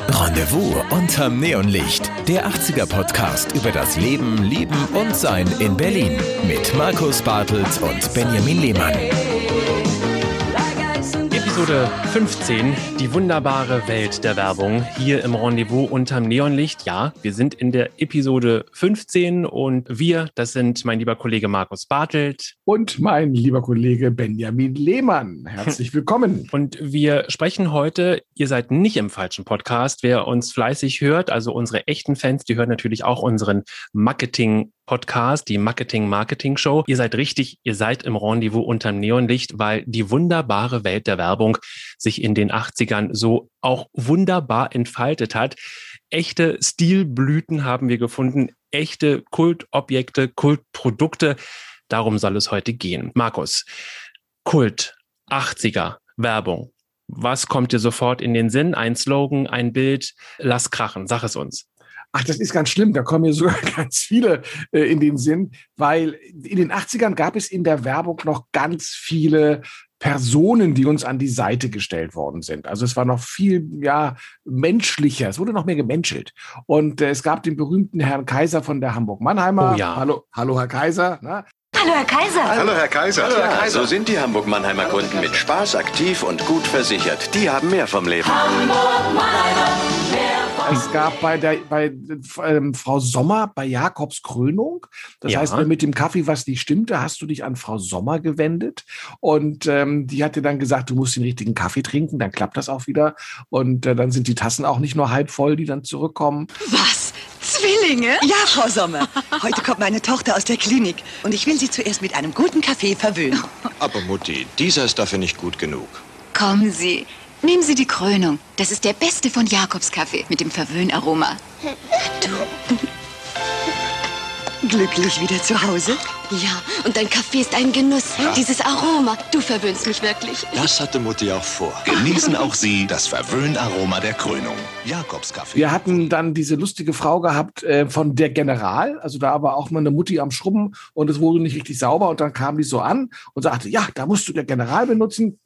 Rendezvous unterm Neonlicht. Der 80er Podcast über das Leben, Lieben und Sein in Berlin. Mit Markus Bartelt und Benjamin Lehmann. Episode 15, die wunderbare Welt der Werbung, hier im Rendezvous unterm Neonlicht. Ja, wir sind in der Episode 15 und wir, das sind mein lieber Kollege Markus Bartelt. Und mein lieber Kollege Benjamin Lehmann. Herzlich willkommen. Und wir sprechen heute, ihr seid nicht im falschen Podcast. Wer uns fleißig hört, also unsere echten Fans, die hören natürlich auch unseren Marketing Podcast, die Marketing Marketing Show. Ihr seid richtig, ihr seid im Rendezvous unterm Neonlicht, weil die wunderbare Welt der Werbung sich in den 80ern so auch wunderbar entfaltet hat. Echte Stilblüten haben wir gefunden, echte Kultobjekte, Kultprodukte. Darum soll es heute gehen. Markus, Kult, 80er, Werbung. Was kommt dir sofort in den Sinn? Ein Slogan, ein Bild, lass krachen, sag es uns. Ach, das ist ganz schlimm. Da kommen mir sogar ganz viele äh, in den Sinn, weil in den 80ern gab es in der Werbung noch ganz viele Personen, die uns an die Seite gestellt worden sind. Also es war noch viel ja menschlicher. Es wurde noch mehr gemenschelt. Und äh, es gab den berühmten Herrn Kaiser von der Hamburg Mannheimer. Oh ja. Hallo, hallo Herr Kaiser. Na? Hallo, Herr Kaiser. Hallo, Herr Kaiser. Hallo, Herr Kaiser. So sind die Hamburg-Mannheimer Kunden mit Spaß, aktiv und gut versichert. Die haben mehr vom Leben. Es gab bei der bei ähm, Frau Sommer bei Jakobs Krönung. Das Ja. heißt, wenn mit dem Kaffee was nicht stimmte, hast du dich an Frau Sommer gewendet und ähm, die hat dir dann gesagt, du musst den richtigen Kaffee trinken, dann klappt das auch wieder und äh, dann sind die Tassen auch nicht nur halb voll, die dann zurückkommen. Was? Zwillinge? Ja, Frau Sommer. Heute kommt meine Tochter aus der Klinik und ich will sie zuerst mit einem guten Kaffee verwöhnen. Aber Mutti, dieser ist dafür nicht gut genug. Kommen Sie. Nehmen Sie die Krönung. Das ist der beste von Jakobs Kaffee mit dem Verwöhnaroma. Glücklich wieder zu Hause? Ja, und dein Kaffee ist ein Genuss. Dieses Aroma. Du verwöhnst mich wirklich. Das hatte Mutti auch vor. Genießen auch Sie das Verwöhnaroma der Krönung. Jakobs Kaffee. Wir hatten dann diese lustige Frau gehabt äh, von der General, also da war auch mal eine Mutti am Schrubben und es wurde nicht richtig sauber und dann kam die so an und sagte, ja, da musst du der General benutzen.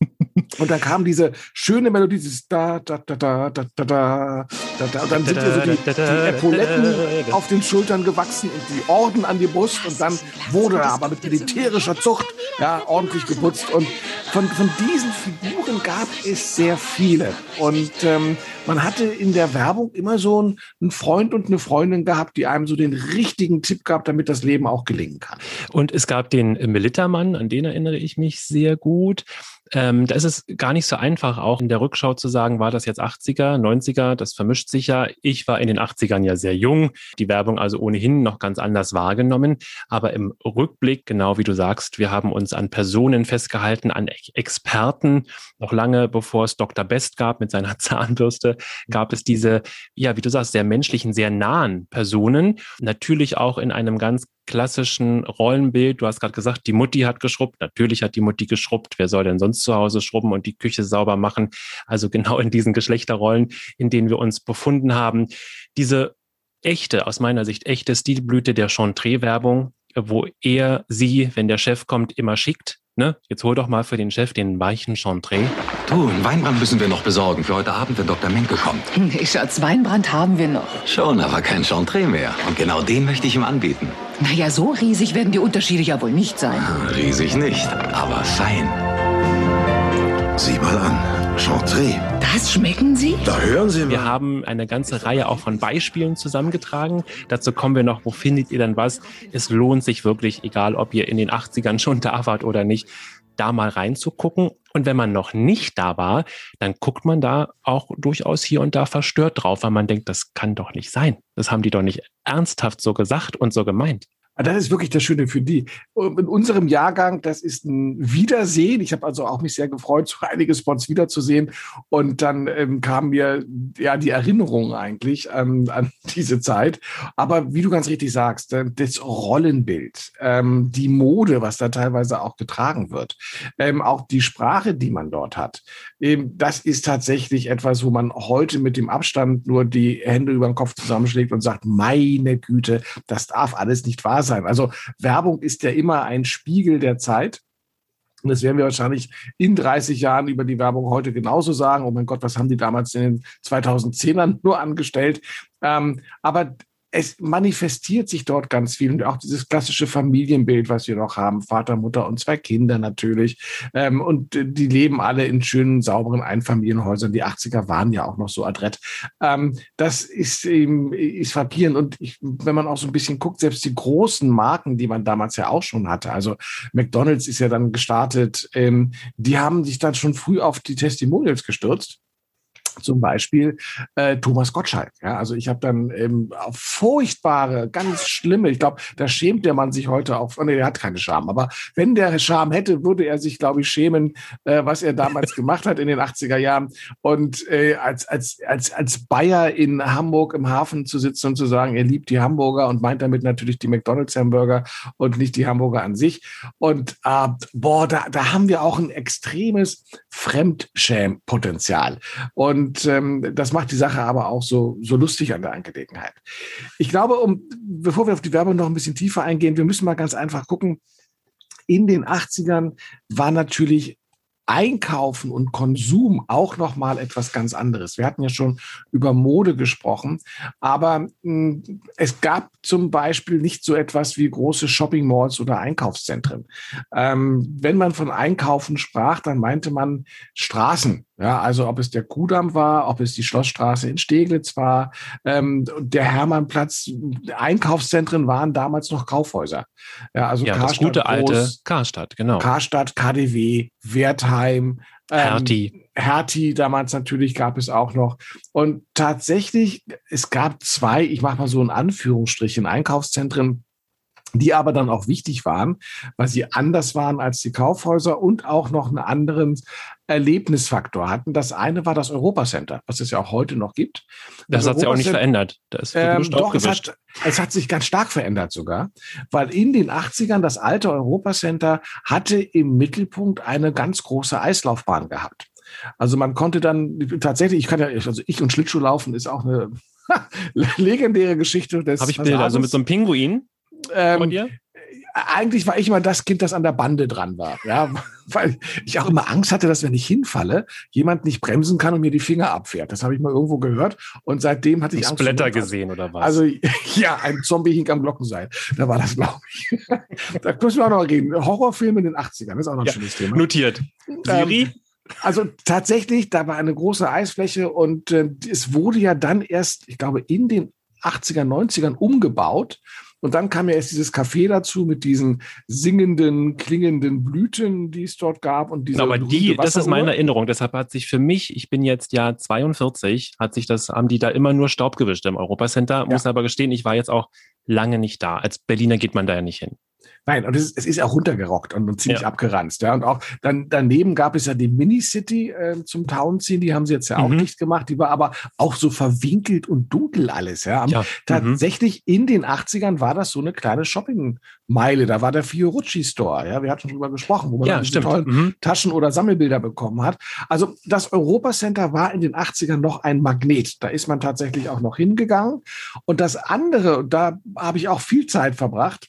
Und dann kam diese schöne Melodie, dieses da, da, da, da, da, da, da, da, da. Und dann sind ihr so die, die Epauletten auf den Schultern gewachsen und die Orden an die Brust. Und dann wurde er aber mit militärischer Zucht ja, ordentlich geputzt. Und von, von diesen Figuren gab es sehr viele. Und ähm, man hatte in der Werbung immer so einen, einen Freund und eine Freundin gehabt, die einem so den richtigen Tipp gab, damit das Leben auch gelingen kann. Und es gab den Militermann, an den erinnere ich mich sehr gut. Ähm, da ist es gar nicht so einfach, auch in der Rückschau zu sagen, war das jetzt 80er, 90er, das vermischt sich ja. Ich war in den 80ern ja sehr jung, die Werbung also ohnehin noch ganz anders wahrgenommen. Aber im Rückblick, genau wie du sagst, wir haben uns an Personen festgehalten, an Ex- Experten. Noch lange bevor es Dr. Best gab mit seiner Zahnbürste, gab es diese, ja, wie du sagst, sehr menschlichen, sehr nahen Personen. Natürlich auch in einem ganz klassischen Rollenbild. Du hast gerade gesagt, die Mutti hat geschrubbt. Natürlich hat die Mutti geschrubbt. Wer soll denn sonst zu Hause schrubben und die Küche sauber machen? Also genau in diesen Geschlechterrollen, in denen wir uns befunden haben. Diese echte, aus meiner Sicht echte Stilblüte der Chantre-Werbung, wo er sie, wenn der Chef kommt, immer schickt. Ne? Jetzt hol doch mal für den Chef den weichen Chantre. Du, einen Weinbrand müssen wir noch besorgen für heute Abend, wenn Dr. Menke kommt. Nee, Schatz, Weinbrand haben wir noch. Schon, aber kein Chantre mehr. Und genau den möchte ich ihm anbieten. Naja, so riesig werden die Unterschiede ja wohl nicht sein. Riesig nicht, aber fein. Sieh mal an. Chantre. Das schmecken sie? Da hören Sie Wir mal. haben eine ganze Reihe auch von Beispielen zusammengetragen. Dazu kommen wir noch, wo findet ihr dann was? Es lohnt sich wirklich, egal ob ihr in den 80ern schon da wart oder nicht, da mal reinzugucken. Und wenn man noch nicht da war, dann guckt man da auch durchaus hier und da verstört drauf, weil man denkt, das kann doch nicht sein. Das haben die doch nicht ernsthaft so gesagt und so gemeint. Ah, Das ist wirklich das Schöne für die. In unserem Jahrgang, das ist ein Wiedersehen. Ich habe also auch mich sehr gefreut, so einige Spots wiederzusehen. Und dann ähm, kam mir ja die Erinnerung eigentlich an, an diese Zeit. Aber wie du ganz richtig sagst, äh, das Rollenbild, ähm, die Mode, was da teilweise auch getragen wird, ähm, auch die Sprache, die man dort hat, ähm, das ist tatsächlich etwas, wo man heute mit dem Abstand nur die Hände über den Kopf zusammenschlägt und sagt, meine Güte, das darf alles nicht wahr sein. Also Werbung ist ja immer ein Spiegel der Zeit. Und das werden wir wahrscheinlich in 30 Jahren über die Werbung heute genauso sagen. Oh mein Gott, was haben die damals in den 2010ern nur angestellt? Ähm, aber es manifestiert sich dort ganz viel und auch dieses klassische Familienbild, was wir noch haben, Vater, Mutter und zwei Kinder natürlich. Ähm, und die leben alle in schönen, sauberen Einfamilienhäusern. Die 80er waren ja auch noch so adrett. Ähm, das ist, ähm, ist frappierend. Und ich, wenn man auch so ein bisschen guckt, selbst die großen Marken, die man damals ja auch schon hatte, also McDonald's ist ja dann gestartet, ähm, die haben sich dann schon früh auf die Testimonials gestürzt zum Beispiel äh, Thomas Gottschalk. Ja, also ich habe dann ähm, furchtbare, ganz schlimme, ich glaube, da schämt der Mann sich heute auch, nee, er hat keine Scham, aber wenn der Scham hätte, würde er sich, glaube ich, schämen, äh, was er damals gemacht hat in den 80er Jahren. Und äh, als, als, als, als Bayer in Hamburg im Hafen zu sitzen und zu sagen, er liebt die Hamburger und meint damit natürlich die McDonalds-Hamburger und nicht die Hamburger an sich. Und äh, boah, da, da haben wir auch ein extremes Fremdschämpotenzial. Und und ähm, das macht die Sache aber auch so, so lustig an der Angelegenheit. Ich glaube, um, bevor wir auf die Werbung noch ein bisschen tiefer eingehen, wir müssen mal ganz einfach gucken. In den 80ern war natürlich Einkaufen und Konsum auch noch mal etwas ganz anderes. Wir hatten ja schon über Mode gesprochen, aber mh, hm, es gab zum Beispiel nicht so etwas wie große Shopping Malls oder Einkaufszentren. Ähm, wenn man von Einkaufen sprach, dann meinte man Straßen. Ja, also ob es der Kudamm war, ob es die Schlossstraße in Steglitz war, ähm, der Hermannplatz, Einkaufszentren waren damals noch Kaufhäuser. Ja, also ja, Karstadt das gute alte Karstadt, genau. Karstadt, KDW, Wertheim, ähm, Hertie. Hertie damals natürlich gab es auch noch. Und tatsächlich, es gab zwei, ich mache mal so in Anführungsstrichen, Einkaufszentren, die aber dann auch wichtig waren, weil sie anders waren als die Kaufhäuser und auch noch einen anderen Erlebnisfaktor hatten. Das eine war das Europacenter, was es ja auch heute noch gibt. Das, das hat sich auch nicht verändert. Das ähm, doch, es hat, es hat sich ganz stark verändert sogar, weil in den 80ern das alte Europacenter hatte im Mittelpunkt eine ganz große Eislaufbahn gehabt. Also man konnte dann tatsächlich, ich kann ja, also ich und Schlittschuh laufen ist auch eine legendäre Geschichte des. Habe ich Bilder, also mit so einem Pinguin ähm, von dir? eigentlich war ich immer das Kind, das an der Bande dran war. Ja, weil ich auch immer Angst hatte, dass wenn ich hinfalle, jemand nicht bremsen kann und mir die Finger abfährt. Das habe ich mal irgendwo gehört. Und seitdem hatte ich Angst. Blätter gesehen oder was? Also ja, ein Zombie hing am Glockenseil. Da war das, glaube ich. da müssen wir auch noch reden. Horrorfilme in den 80ern, das ist auch noch ein ja, schönes Thema. Notiert. Siri? Ähm, also tatsächlich, da war eine große Eisfläche und äh, es wurde ja dann erst, ich glaube, in den 80er, 90ern umgebaut und dann kam ja erst dieses Café dazu mit diesen singenden, klingenden Blüten, die es dort gab. Und diese aber die, das ist meine Erinnerung. Deshalb hat sich für mich, ich bin jetzt ja 42, hat sich das, haben die da immer nur Staub gewischt im Europacenter. Ja. Muss aber gestehen, ich war jetzt auch lange nicht da. Als Berliner geht man da ja nicht hin. Nein, und es ist, es ist auch runtergerockt und, und ziemlich ja. abgeranzt. Ja. Und auch dann daneben gab es ja die Mini-City äh, zum Townziehen, die haben sie jetzt ja auch mhm. nicht gemacht. Die war aber auch so verwinkelt und dunkel alles. Ja. ja. Tatsächlich mhm. in den 80ern war das so eine kleine Shoppingmeile. Da war der Fiorucci Store. Ja. Wir hatten schon drüber gesprochen, wo man ja, diese tollen mhm. Taschen oder Sammelbilder bekommen hat. Also das Europacenter war in den 80ern noch ein Magnet. Da ist man tatsächlich auch noch hingegangen. Und das andere, da habe ich auch viel Zeit verbracht,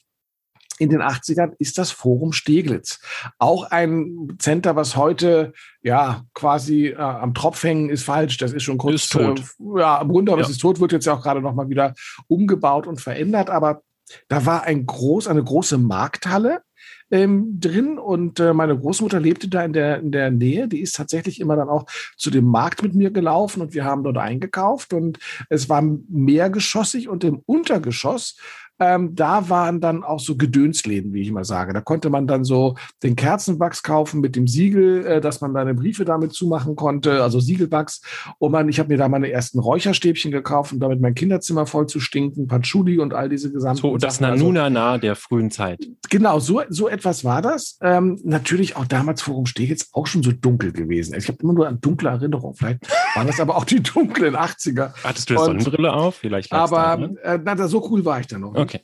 in den 80ern ist das Forum Steglitz. Auch ein Center, was heute ja quasi äh, am Tropf hängen ist falsch. Das ist schon kurz ist tot. Äh, ja, im Grunde, aber ja. es ist tot, wird jetzt ja auch gerade nochmal wieder umgebaut und verändert. Aber da war ein groß, eine große Markthalle ähm, drin und äh, meine Großmutter lebte da in der, in der Nähe. Die ist tatsächlich immer dann auch zu dem Markt mit mir gelaufen und wir haben dort eingekauft und es war mehrgeschossig und im Untergeschoss ähm, da waren dann auch so Gedönsläden, wie ich immer sage. Da konnte man dann so den Kerzenwachs kaufen mit dem Siegel, äh, dass man deine Briefe damit zumachen konnte, also Siegelwachs. Und man, ich habe mir da meine ersten Räucherstäbchen gekauft, um damit mein Kinderzimmer voll zu stinken, Patchouli und all diese gesamten. So, das Nanunana also, der frühen Zeit. Genau, so, so etwas war das. Ähm, natürlich auch damals Forum Steglitz auch schon so dunkel gewesen. Ich habe immer nur an dunkle Erinnerungen. Vielleicht waren das aber auch die dunklen 80er. Hattest du eine Sonnenbrille auf? Vielleicht. Aber da, ne? äh, na, so cool war ich dann noch. Okay.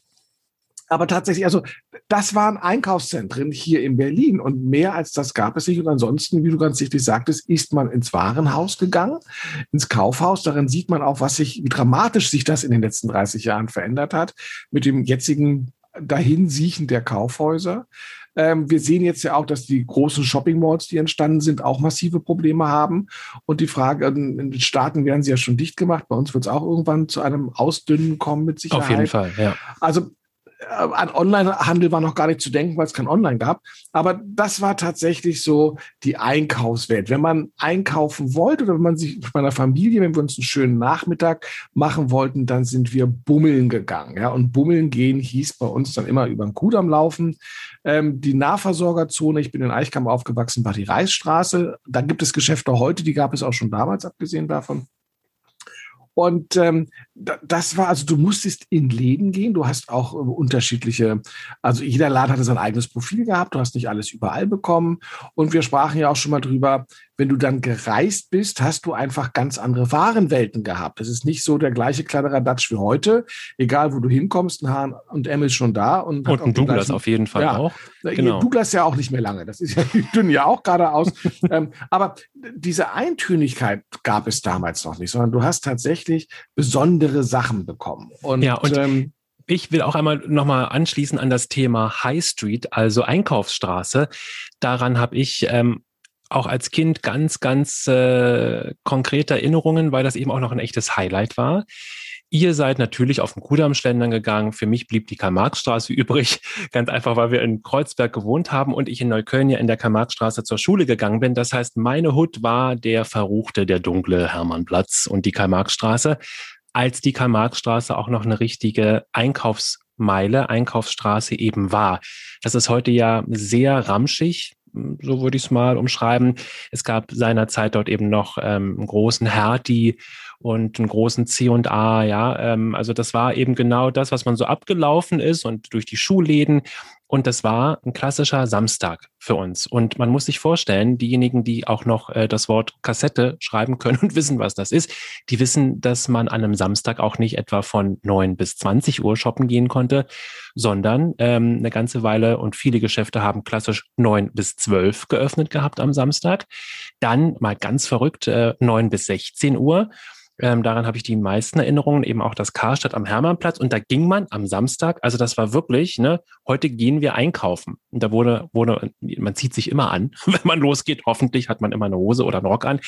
Aber tatsächlich, also das waren Einkaufszentren hier in Berlin und mehr als das gab es nicht. Und ansonsten, wie du ganz richtig sagtest, ist man ins Warenhaus gegangen, ins Kaufhaus. Darin sieht man auch, was sich, wie dramatisch sich das in den letzten 30 Jahren verändert hat mit dem jetzigen Dahinsiechen der Kaufhäuser. Ähm, wir sehen jetzt ja auch, dass die großen Shopping Malls, die entstanden sind, auch massive Probleme haben. Und die Frage, in den Staaten werden sie ja schon dicht gemacht. Bei uns wird es auch irgendwann zu einem Ausdünnen kommen mit Sicherheit. Auf jeden Fall, ja. Also äh, an Onlinehandel war noch gar nicht zu denken, weil es kein Online gab. Aber das war tatsächlich so die Einkaufswelt. Wenn man einkaufen wollte oder wenn man sich mit meiner Familie, wenn wir uns einen schönen Nachmittag machen wollten, dann sind wir bummeln gegangen. Ja, und bummeln gehen hieß bei uns dann immer über den Kudamm laufen. Ähm, die Nahversorgerzone, ich bin in Eichkamp aufgewachsen, war die Reichsstraße. Da gibt es Geschäfte heute, die gab es auch schon damals, abgesehen davon. Und ähm, das war, also du musstest in Läden gehen, du hast auch äh, unterschiedliche, also jeder Laden hatte sein eigenes Profil gehabt, du hast nicht alles überall bekommen. Und wir sprachen ja auch schon mal drüber, wenn du dann gereist bist, hast du einfach ganz andere Warenwelten gehabt. Es ist nicht so der gleiche Kladderadatsch wie heute. Egal, wo du hinkommst, ein H&M ist schon da. Und, und ein Douglas auf jeden Fall ja, auch. Genau. Douglas ja auch nicht mehr lange. Das ist ja, dünnen ja auch geradeaus. ähm, aber diese Eintönigkeit gab es damals noch nicht, sondern du hast tatsächlich besondere Sachen bekommen. Und, ja, und ähm, ich will auch einmal nochmal anschließen an das Thema High Street, also Einkaufsstraße. Daran habe ich ähm, auch als Kind ganz, ganz äh, konkrete Erinnerungen, weil das eben auch noch ein echtes Highlight war. Ihr seid natürlich auf den Kudamm-Schlendern gegangen. Für mich blieb die Karl-Marx-Straße übrig. Ganz einfach, weil wir in Kreuzberg gewohnt haben und ich in Neukölln ja in der Karl-Marx-Straße zur Schule gegangen bin. Das heißt, meine Hut war der verruchte, der dunkle Hermannplatz und die Karl-Marx-Straße, als die Karl-Marx-Straße auch noch eine richtige Einkaufsmeile, Einkaufsstraße eben war. Das ist heute ja sehr ramschig so würde ich es mal umschreiben. Es gab seinerzeit dort eben noch ähm, einen großen Hertie und einen großen C und A, ja. Ähm, also das war eben genau das, was man so abgelaufen ist und durch die Schuhläden. Und das war ein klassischer Samstag für uns. Und man muss sich vorstellen, diejenigen, die auch noch äh, das Wort Kassette schreiben können und wissen, was das ist, die wissen, dass man an einem Samstag auch nicht etwa von neun bis zwanzig Uhr shoppen gehen konnte, sondern ähm, eine ganze Weile und viele Geschäfte haben klassisch neun bis zwölf geöffnet gehabt am Samstag. Dann mal ganz verrückt äh, neun bis sechzehn Uhr. Ähm, daran habe ich die meisten Erinnerungen, eben auch das Karstadt am Hermannplatz. Und da ging man am Samstag, also das war wirklich, ne, heute gehen wir einkaufen. Und da wurde, wurde, man zieht sich immer an, wenn man losgeht. Hoffentlich hat man immer eine Hose oder einen Rock an.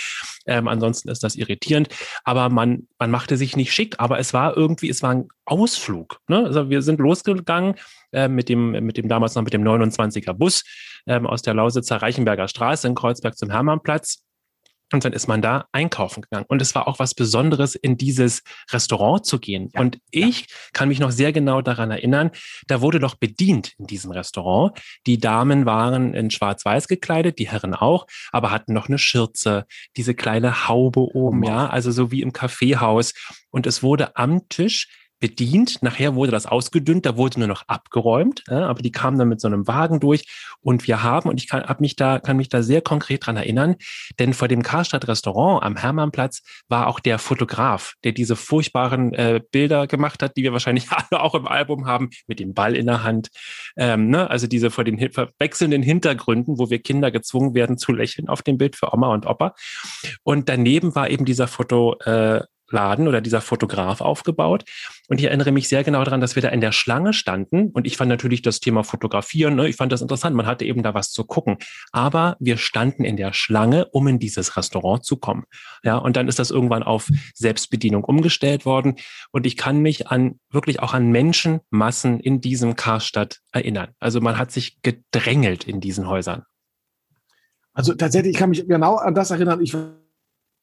Ähm, ansonsten ist das irritierend. Aber man, man machte sich nicht schick, aber es war irgendwie, es war ein Ausflug. Ne? Also wir sind losgegangen äh, mit dem, mit dem damals noch mit dem 29er Bus ähm, aus der Lausitzer Reichenberger Straße in Kreuzberg zum Hermannplatz und dann ist man da einkaufen gegangen. Und es war auch was Besonderes, in dieses Restaurant zu gehen. Ja, und ich ja. kann mich noch sehr genau daran erinnern, da wurde doch bedient in diesem Restaurant. Die Damen waren in schwarz-weiß gekleidet, die Herren auch, aber hatten noch eine Schürze, diese kleine Haube oben, oh ja, also so wie im Kaffeehaus. Und es wurde am Tisch bedient. Nachher wurde das ausgedünnt, da wurde nur noch abgeräumt, ja, aber die kamen dann mit so einem Wagen durch und wir haben, und ich kann, hab mich da, kann mich da sehr konkret dran erinnern, denn vor dem Karstadt Restaurant am Hermannplatz war auch der Fotograf, der diese furchtbaren äh, Bilder gemacht hat, die wir wahrscheinlich alle auch im Album haben, mit dem Ball in der Hand. Ähm, ne? Also diese vor den wechselnden Hintergründen, wo wir Kinder gezwungen werden zu lächeln auf dem Bild für Oma und Opa. Und daneben war eben dieser Foto, äh, Laden oder dieser Fotograf aufgebaut. Und ich erinnere mich sehr genau daran, dass wir da in der Schlange standen. Und ich fand natürlich das Thema Fotografieren, ne, ich fand das interessant. Man hatte eben da was zu gucken. Aber wir standen in der Schlange, um in dieses Restaurant zu kommen. Ja, und dann ist das irgendwann auf Selbstbedienung umgestellt worden. Und ich kann mich an wirklich auch an Menschenmassen in diesem Karstadt erinnern. Also man hat sich gedrängelt in diesen Häusern. Also tatsächlich, ich kann mich genau an das erinnern. Ich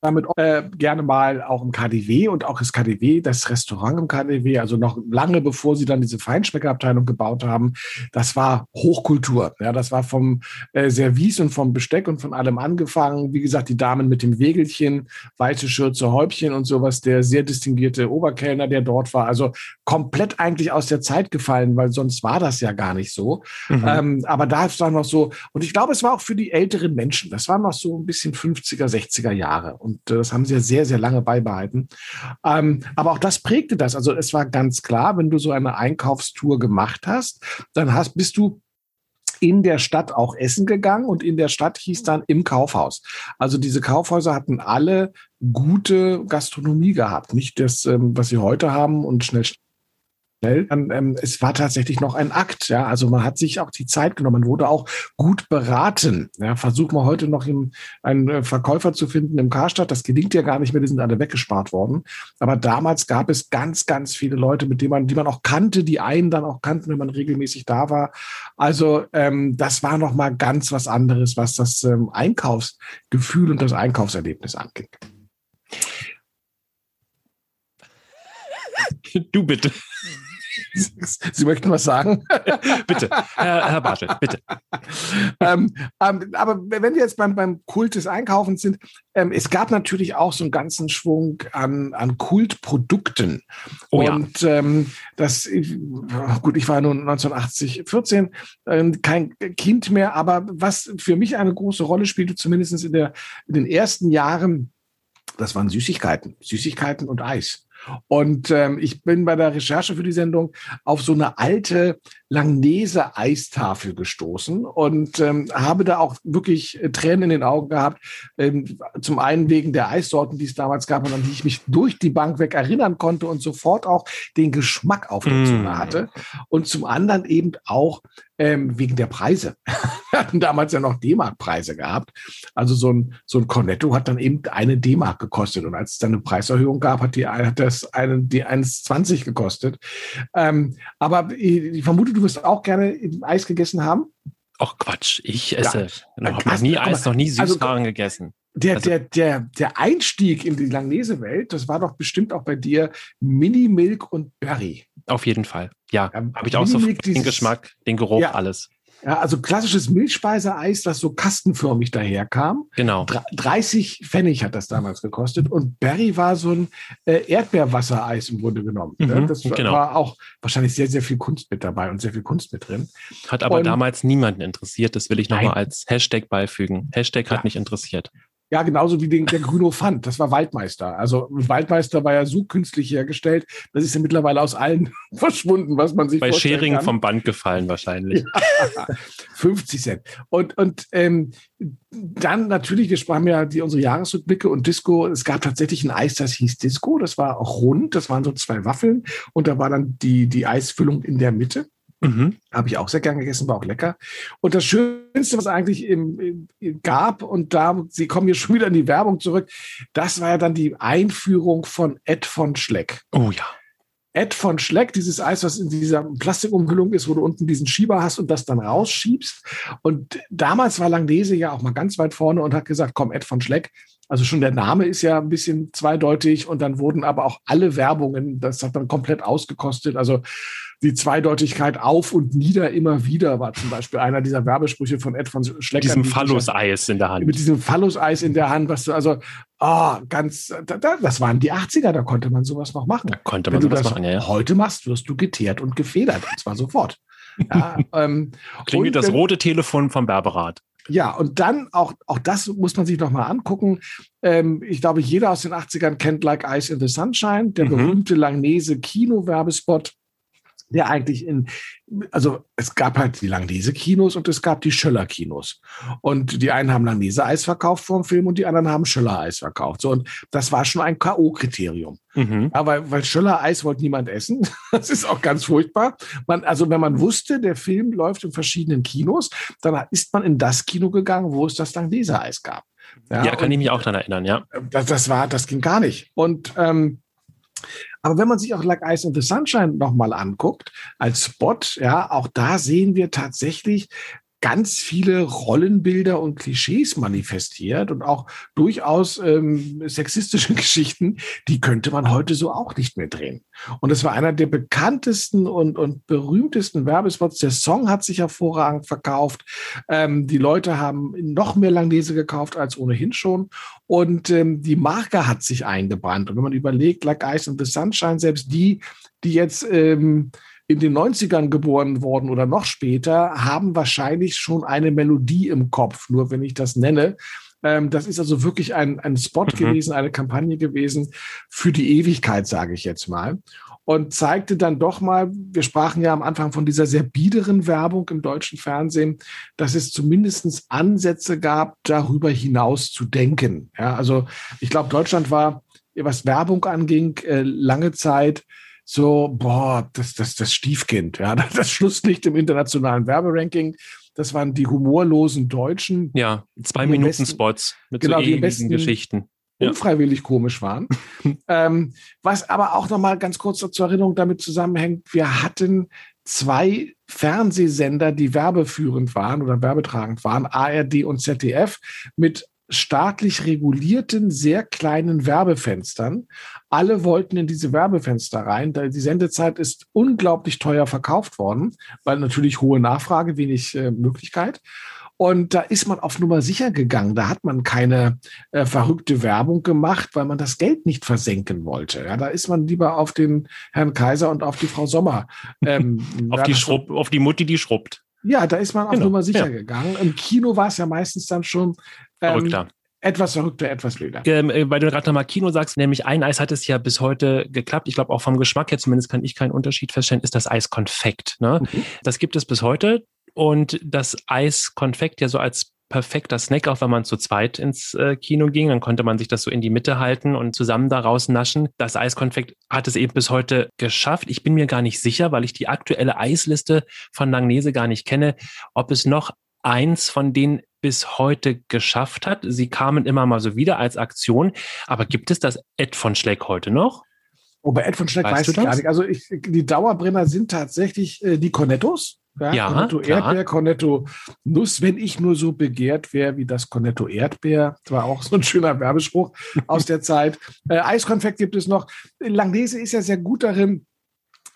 damit äh, gerne mal auch im KDW und auch das KDW, das Restaurant im KDW, also noch lange bevor sie dann diese Feinschmeckerabteilung gebaut haben, das war Hochkultur. Ja, das war vom äh, Service und vom Besteck und von allem angefangen. Wie gesagt, die Damen mit dem Wegelchen, weiße Schürze, Häubchen und sowas, der sehr distinguierte Oberkellner, der dort war. Also komplett eigentlich aus der Zeit gefallen, weil sonst war das ja gar nicht so. Mhm. Ähm, aber da ist dann noch so, und ich glaube, es war auch für die älteren Menschen, das war noch so ein bisschen 50er, 60er Jahre. Und und äh, das haben sie ja sehr, sehr lange beibehalten. Ähm, aber auch das prägte das. Also es war ganz klar, wenn du so eine Einkaufstour gemacht hast, dann hast, bist du in der Stadt auch essen gegangen und in der Stadt hieß dann im Kaufhaus. Also diese Kaufhäuser hatten alle gute Gastronomie gehabt. Nicht das, ähm, was sie heute haben und schnell ähm, es war tatsächlich noch ein Akt. Ja, also man hat sich auch die Zeit genommen, man wurde auch gut beraten. Ja, versuchen wir heute noch im, einen äh, Verkäufer zu finden im Karstadt. Das gelingt ja gar nicht mehr, die sind alle weggespart worden. Aber damals gab es ganz, ganz viele Leute, mit denen man, die man auch kannte, die einen dann auch kannten, wenn man regelmäßig da war. Also ähm, das war noch mal ganz was anderes, was das ähm, Einkaufsgefühl und das Einkaufserlebnis anging. Du bitte. Sie möchten was sagen? bitte, Herr, Herr Bartel, bitte. ähm, ähm, aber wenn wir jetzt beim, beim Kult des Einkaufens sind, ähm, es gab natürlich auch so einen ganzen Schwung an, an Kultprodukten. Oh, Und ja. Ähm, das, gut, ich war nun 1980, 14, ähm, kein Kind mehr, aber was für mich eine große Rolle spielte, zumindest in, der, in den ersten Jahren, das waren Süßigkeiten, Süßigkeiten und Eis. Und ähm, ich bin bei der Recherche für die Sendung auf so eine alte Langnese-Eistafel gestoßen und ähm, habe da auch wirklich äh, Tränen in den Augen gehabt. Ähm, zum einen wegen der Eissorten, die es damals gab und an die ich mich durch die Bank weg erinnern konnte und sofort auch den Geschmack auf der Zunge mm. hatte. Und zum anderen eben auch ähm, wegen der Preise. Wir hatten damals ja noch D-Mark-Preise gehabt. Also so ein, so ein Cornetto hat dann eben eine D-Mark gekostet. Und als es dann eine Preiserhöhung gab, hat, die, hat das eine, die 1,20 gekostet. Ähm, aber ich, ich vermute, du wirst auch gerne Eis gegessen haben. Ach Quatsch, ich esse. Ja. Noch, noch nie Eis, noch nie Süßwaren also, gegessen. Der, also, der, der, der Einstieg in die Langnese-Welt, das war doch bestimmt auch bei dir Mini Milk und Berry. Auf jeden Fall. Ja, ja habe ich auch so den Geschmack, den Geruch, ja, alles. Ja, also klassisches Milchspeiseeis, das so kastenförmig daherkam. Genau. 30 Pfennig hat das damals gekostet. Und Berry war so ein äh, Erdbeerwassereis im Grunde genommen. Ne? Mhm, das genau. war auch wahrscheinlich sehr, sehr viel Kunst mit dabei und sehr viel Kunst mit drin. Hat aber und, damals niemanden interessiert. Das will ich nochmal als Hashtag beifügen. Hashtag hat mich interessiert. Ja, genauso wie den, der Grüno Fand. Das war Waldmeister. Also Waldmeister war ja so künstlich hergestellt, das ist ja mittlerweile aus allen verschwunden, was man sich Bei Schering vom Band gefallen wahrscheinlich. Ja, 50 Cent. Und, und ähm, dann natürlich, wir sprachen ja die, unsere Jahresrückblicke und Disco. Es gab tatsächlich ein Eis, das hieß Disco. Das war auch rund. Das waren so zwei Waffeln. Und da war dann die, die Eisfüllung in der Mitte. Mhm. Habe ich auch sehr gern gegessen, war auch lecker. Und das Schönste, was eigentlich im, im, gab, und da, Sie kommen hier schon wieder in die Werbung zurück, das war ja dann die Einführung von Ed von Schleck. Oh ja. Ed von Schleck, dieses Eis, was in dieser Plastikumhüllung ist, wo du unten diesen Schieber hast und das dann rausschiebst. Und damals war Langnese ja auch mal ganz weit vorne und hat gesagt, komm, Ed von Schleck, also schon der Name ist ja ein bisschen zweideutig und dann wurden aber auch alle Werbungen, das hat dann komplett ausgekostet. Also die Zweideutigkeit auf und nieder immer wieder war zum Beispiel einer dieser Werbesprüche von Ed von Schlecker. Mit diesem Phallus-Eis in der Hand. Mit diesem Phallus-Eis in der Hand, was du also, oh, ganz, das waren die 80er, da konnte man sowas noch machen. Da konnte man Wenn sowas machen, ja. Heute machst, wirst du geteert und gefedert, und zwar sofort. Ja, ähm, Klingt das rote Telefon vom Berberat. Ja, und dann auch, auch das muss man sich noch mal angucken. Ähm, ich glaube, jeder aus den 80ern kennt Like Ice in the Sunshine, der mhm. berühmte Langnese Kino-Werbespot der eigentlich in, also es gab halt die Langnese-Kinos und es gab die Schöller-Kinos. Und die einen haben Langnese-Eis verkauft vor dem Film und die anderen haben Schöller-Eis verkauft. So, und das war schon ein K.O.-Kriterium. Mhm. Aber weil Schöller-Eis wollte niemand essen. Das ist auch ganz furchtbar. Man, also wenn man wusste, der Film läuft in verschiedenen Kinos, dann ist man in das Kino gegangen, wo es das Langnese-Eis gab. Ja, ja kann ich mich auch daran erinnern, ja. Das, das war, das ging gar nicht. Und ähm, aber wenn man sich auch Like Ice in the Sunshine nochmal anguckt, als Spot, ja, auch da sehen wir tatsächlich ganz viele Rollenbilder und Klischees manifestiert und auch durchaus ähm, sexistische Geschichten, die könnte man heute so auch nicht mehr drehen. Und es war einer der bekanntesten und, und berühmtesten Werbespots. Der Song hat sich hervorragend verkauft. Ähm, die Leute haben noch mehr Langnese gekauft als ohnehin schon. Und ähm, die Marke hat sich eingebrannt. Und wenn man überlegt, Like Ice and the Sunshine, selbst die, die jetzt ähm, in den 90ern geboren worden oder noch später, haben wahrscheinlich schon eine Melodie im Kopf, nur wenn ich das nenne. Ähm, das ist also wirklich ein, ein Spot mhm. gewesen, eine Kampagne gewesen für die Ewigkeit, sage ich jetzt mal. Und zeigte dann doch mal, wir sprachen ja am Anfang von dieser sehr biederen Werbung im deutschen Fernsehen, dass es zumindest Ansätze gab, darüber hinaus zu denken. Ja, also ich glaube, Deutschland war, was Werbung anging, äh, lange Zeit so, boah, das, das, das Stiefkind, ja, das Schlusslicht im internationalen Werberanking. Das waren die humorlosen Deutschen. Ja, zwei Minuten Spots mit genau, so besten Geschichten. Ja. Unfreiwillig komisch waren. ähm, was aber auch nochmal ganz kurz zur Erinnerung damit zusammenhängt, wir hatten zwei Fernsehsender, die werbeführend waren oder werbetragend waren, ARD und ZDF, mit staatlich regulierten, sehr kleinen Werbefenstern. Alle wollten in diese Werbefenster rein. Die Sendezeit ist unglaublich teuer verkauft worden, weil natürlich hohe Nachfrage, wenig äh, Möglichkeit. Und da ist man auf Nummer sicher gegangen. Da hat man keine äh, verrückte Werbung gemacht, weil man das Geld nicht versenken wollte. Ja, da ist man lieber auf den Herrn Kaiser und auf die Frau Sommer. Ähm, auf, die Schrupp, auf die Mutti, die schrubbt. Ja, da ist man auf genau. Nummer sicher ja. gegangen. Im Kino war es ja meistens dann schon ähm, verrückter. Etwas verrückter, etwas wilder. Ähm, äh, weil du gerade nochmal Kino sagst, nämlich ein Eis hat es ja bis heute geklappt. Ich glaube, auch vom Geschmack her zumindest kann ich keinen Unterschied feststellen, ist das Eis Konfekt. Ne? Mhm. Das gibt es bis heute. Und das Eis Konfekt ja so als perfekter Snack, auch wenn man zu zweit ins äh, Kino ging. Dann konnte man sich das so in die Mitte halten und zusammen daraus naschen. Das Eiskonfekt hat es eben bis heute geschafft. Ich bin mir gar nicht sicher, weil ich die aktuelle Eisliste von Langnese gar nicht kenne, ob es noch eins von denen bis heute geschafft hat. Sie kamen immer mal so wieder als Aktion. Aber gibt es das Ed von Schleck heute noch? Oh, bei Ed von Schleck weißt weiß ich das? gar nicht. Also ich, die Dauerbrenner sind tatsächlich äh, die Cornettos. Ja, ja Cornetto klar. Erdbeer, Cornetto Nuss, wenn ich nur so begehrt wäre wie das Cornetto Erdbeer. Das war auch so ein schöner Werbespruch aus der Zeit. Äh, Eiskonfekt gibt es noch. Langnese ist ja sehr gut darin,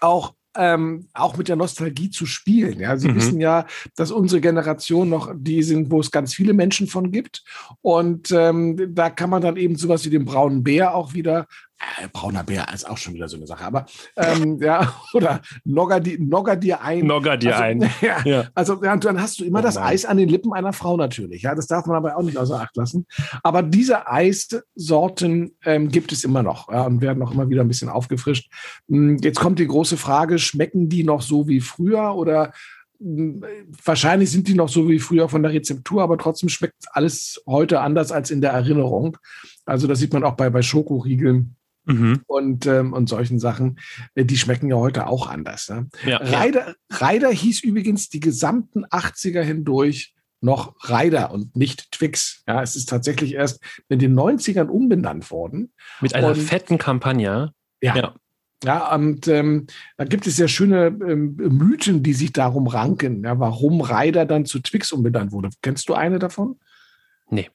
auch ähm, auch mit der Nostalgie zu spielen. Ja, Sie mhm. wissen ja, dass unsere Generation noch die sind, wo es ganz viele Menschen von gibt. Und ähm, da kann man dann eben sowas wie den braunen Bär auch wieder äh, brauner Bär ist auch schon wieder so eine Sache, aber ähm, ja, oder nogger, die, nogger dir ein. Nogger dir also, ein. Ja, ja. Also ja, dann hast du immer oh, das Eis an den Lippen einer Frau natürlich. Ja, das darf man aber auch nicht außer Acht lassen. Aber diese Eissorten ähm, gibt es immer noch ja, und werden auch immer wieder ein bisschen aufgefrischt. Hm, jetzt kommt die große Frage, schmecken die noch so wie früher oder hm, wahrscheinlich sind die noch so wie früher von der Rezeptur, aber trotzdem schmeckt alles heute anders als in der Erinnerung. Also das sieht man auch bei, bei Schokoriegeln mhm. und, ähm, und solchen Sachen. Äh, die schmecken ja heute auch anders. Ne? Ja, Reider, Reider hieß übrigens die gesamten 80er hindurch noch Reider und nicht Twix. Ja, es ist tatsächlich erst in den 90ern umbenannt worden. Mit einer und, fetten Kampagne. Ja. ja. Ja, und ähm, da gibt es ja schöne ähm, Mythen, die sich darum ranken, ja, warum Reider dann zu Twix umbenannt wurde. Kennst du eine davon? Nee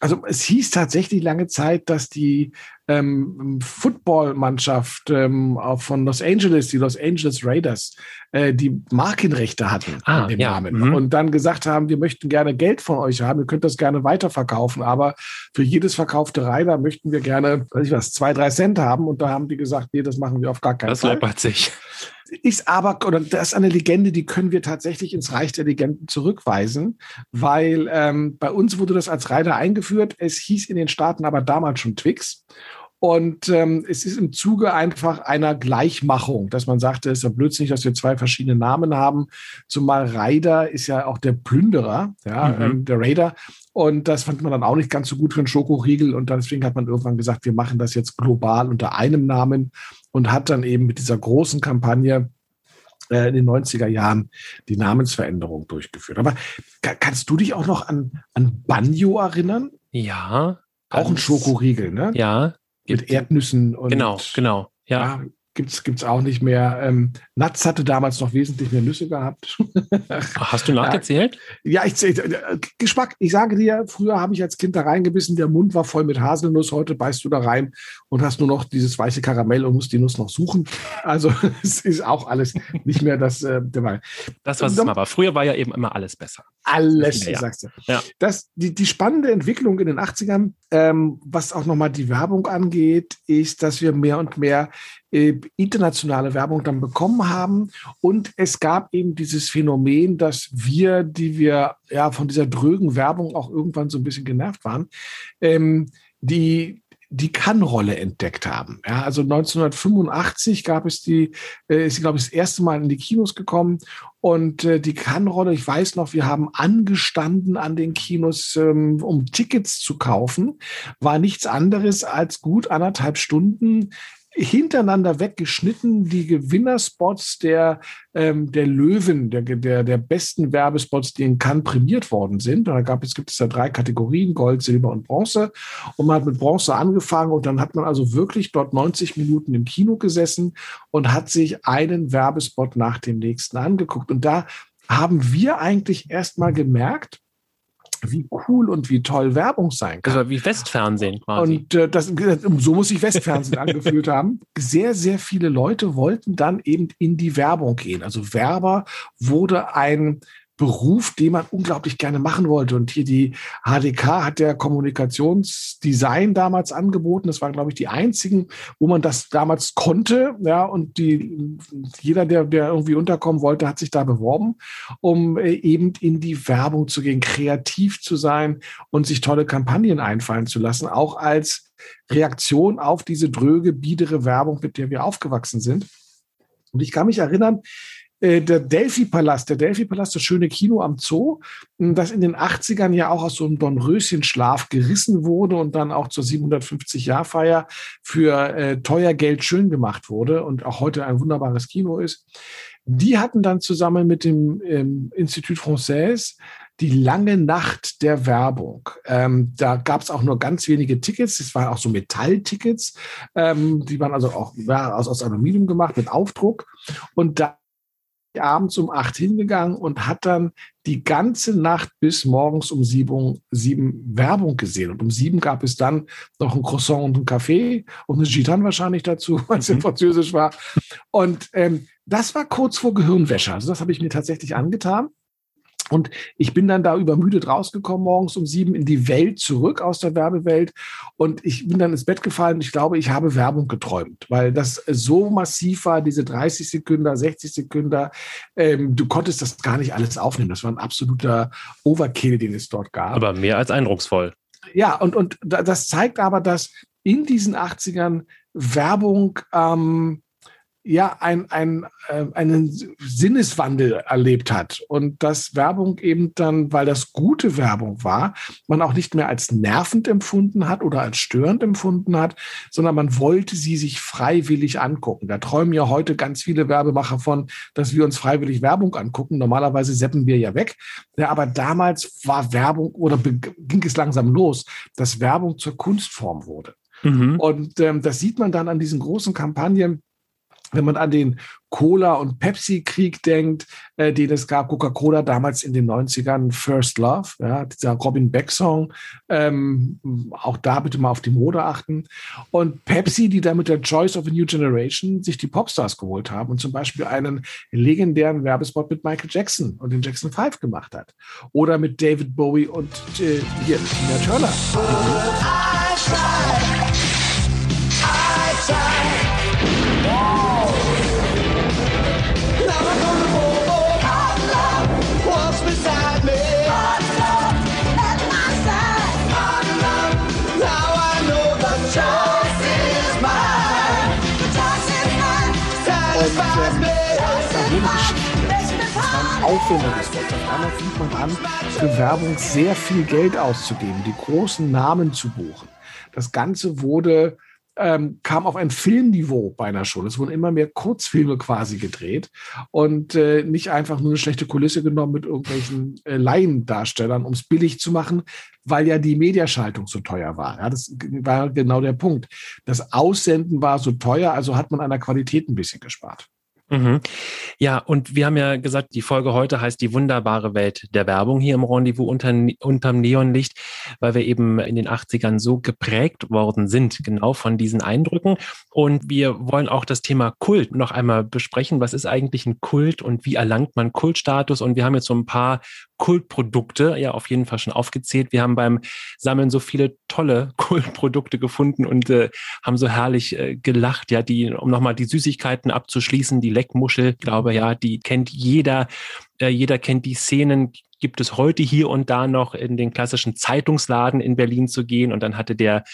also es hieß tatsächlich lange Zeit, dass die ähm, Footballmannschaft ähm, von Los Angeles, die Los Angeles Raiders, äh, die Markenrechte hatten ah, an dem ja. Namen mhm. und dann gesagt haben, wir möchten gerne Geld von euch haben, ihr könnt das gerne weiterverkaufen, aber für jedes verkaufte Rider möchten wir gerne, weiß ich was, zwei, drei Cent haben und da haben die gesagt, nee, das machen wir auf gar keinen das Fall. Das läppert sich ist aber, oder das ist eine Legende, die können wir tatsächlich ins Reich der Legenden zurückweisen, weil ähm, bei uns wurde das als Reiter eingeführt. Es hieß in den Staaten aber damals schon Twix. Und ähm, es ist im Zuge einfach einer Gleichmachung, dass man sagte, es ist ja blödsinnig, dass wir zwei verschiedene Namen haben. Zumal Raider ist ja auch der Plünderer, ja, mhm. ähm, der Raider. Und das fand man dann auch nicht ganz so gut für einen Schokoriegel. Und deswegen hat man irgendwann gesagt, wir machen das jetzt global unter einem Namen und hat dann eben mit dieser großen Kampagne äh, in den 90er Jahren die Namensveränderung durchgeführt. Aber kannst du dich auch noch an, an Banjo erinnern? Ja. Auch ein Schokoriegel, ne? Ja. Mit Erdnüssen und. Genau, genau. Ja. ja gibt's gibt's auch nicht mehr. Ähm, Natz hatte damals noch wesentlich mehr Nüsse gehabt. Hast du nachgezählt? Ja, ich äh, Geschmack. Ich sage dir, früher habe ich als Kind da reingebissen, der Mund war voll mit Haselnuss. Heute beißt du da rein und hast nur noch dieses weiße Karamell und musst die Nuss noch suchen. Also es ist auch alles nicht mehr das äh, der Wahl. Das was es mal war. Früher war ja eben immer alles besser. Alles, ja. sagst du. Ja. Das die die spannende Entwicklung in den 80ern, ähm, was auch nochmal die Werbung angeht, ist, dass wir mehr und mehr äh, internationale Werbung dann bekommen haben. Und es gab eben dieses Phänomen, dass wir, die wir ja von dieser drögen Werbung auch irgendwann so ein bisschen genervt waren, ähm, die die Kann-Rolle entdeckt haben. Ja, also 1985 gab es die, äh, ist glaube ich, das erste Mal in die Kinos gekommen. Und äh, die Kann-Rolle, ich weiß noch, wir haben angestanden an den Kinos, ähm, um Tickets zu kaufen, war nichts anderes als gut anderthalb Stunden hintereinander weggeschnitten die Gewinnerspots der, ähm, der Löwen, der, der, der besten Werbespots, die in Cannes prämiert worden sind. Und da gab es, gibt es ja drei Kategorien, Gold, Silber und Bronze. Und man hat mit Bronze angefangen und dann hat man also wirklich dort 90 Minuten im Kino gesessen und hat sich einen Werbespot nach dem nächsten angeguckt. Und da haben wir eigentlich erst mal gemerkt, wie cool und wie toll Werbung sein kann. Also wie Westfernsehen quasi. Und äh, das, so muss sich Westfernsehen angefühlt haben. Sehr, sehr viele Leute wollten dann eben in die Werbung gehen. Also Werber wurde ein Beruf, den man unglaublich gerne machen wollte. Und hier die HDK hat der Kommunikationsdesign damals angeboten. Das waren, glaube ich, die einzigen, wo man das damals konnte. Ja, und die, jeder, der, der irgendwie unterkommen wollte, hat sich da beworben, um äh, eben in die Werbung zu gehen, kreativ zu sein und sich tolle Kampagnen einfallen zu lassen, auch als Reaktion auf diese dröge, biedere Werbung, mit der wir aufgewachsen sind. Und ich kann mich erinnern, äh, der Delphi-Palast, der Delphi-Palast, das schöne Kino am Zoo, das in den 80ern ja auch aus so einem Dornröschenschlaf gerissen wurde und dann auch zur 750-Jahr-Feier für äh, teuer Geld schön gemacht wurde und auch heute ein wunderbares Kino ist. Die hatten dann zusammen mit dem ähm, Institut Français die lange Nacht der Werbung. Ähm, da gab es auch nur ganz wenige Tickets. Es waren auch so Metalltickets. Ähm, die waren also auch ja, aus, aus Aluminium gemacht mit Aufdruck. Und da abends um acht hingegangen und hat dann die ganze Nacht bis morgens um sieben, sieben Werbung gesehen. Und um sieben gab es dann noch ein Croissant und ein Kaffee und eine Gitan wahrscheinlich dazu, weil es mhm. in Französisch war. Und ähm, das war kurz vor Gehirnwäsche. Also das habe ich mir tatsächlich angetan. Und ich bin dann da übermüdet rausgekommen, morgens um sieben in die Welt zurück aus der Werbewelt. Und ich bin dann ins Bett gefallen. Ich glaube, ich habe Werbung geträumt, weil das so massiv war, diese 30 Sekunden, 60 Sekunden. Ähm, du konntest das gar nicht alles aufnehmen. Das war ein absoluter Overkill, den es dort gab. Aber mehr als eindrucksvoll. Ja, und, und das zeigt aber, dass in diesen 80ern Werbung ähm, ja ein, ein, äh, einen Sinneswandel erlebt hat und dass Werbung eben dann, weil das gute Werbung war, man auch nicht mehr als nervend empfunden hat oder als störend empfunden hat, sondern man wollte sie sich freiwillig angucken. Da träumen ja heute ganz viele Werbemacher von, dass wir uns freiwillig Werbung angucken. Normalerweise seppen wir ja weg. Ja, aber damals war Werbung oder ging es langsam los, dass Werbung zur Kunstform wurde. Mhm. Und ähm, das sieht man dann an diesen großen Kampagnen, wenn man an den Cola- und Pepsi-Krieg denkt, äh, den es gab, Coca-Cola damals in den 90ern, First Love, ja, dieser Robin Beck-Song, ähm, auch da bitte mal auf die Mode achten. Und Pepsi, die da mit der Choice of a New Generation sich die Popstars geholt haben und zum Beispiel einen legendären Werbespot mit Michael Jackson und den Jackson 5 gemacht hat. Oder mit David Bowie und äh, hier, Tina Turner. Aufwendiges Wort. Auf einmal fängt man an, für Werbung sehr viel Geld auszugeben, die großen Namen zu buchen. Das Ganze wurde ähm, kam auf ein Filmniveau beinahe schon. Es wurden immer mehr Kurzfilme quasi gedreht und äh, nicht einfach nur eine schlechte Kulisse genommen mit irgendwelchen äh, Laiendarstellern, um es billig zu machen, weil ja die Mediaschaltung so teuer war. Ja, das war genau der Punkt. Das Aussenden war so teuer, also hat man an der Qualität ein bisschen gespart. Mhm. Ja, und wir haben ja gesagt, die Folge heute heißt die wunderbare Welt der Werbung hier im Rendezvous unter, unterm Neonlicht, weil wir eben in den 80ern so geprägt worden sind, genau von diesen Eindrücken. Und wir wollen auch das Thema Kult noch einmal besprechen. Was ist eigentlich ein Kult und wie erlangt man Kultstatus? Und wir haben jetzt so ein paar Kultprodukte ja auf jeden Fall schon aufgezählt. Wir haben beim Sammeln so viele tolle Kultprodukte gefunden und äh, haben so herrlich äh, gelacht, ja, die, um nochmal die Süßigkeiten abzuschließen, die Leckmuschel, glaube ja, die kennt jeder. Äh, jeder kennt die Szenen, gibt es heute hier und da noch in den klassischen Zeitungsladen in Berlin zu gehen und dann hatte der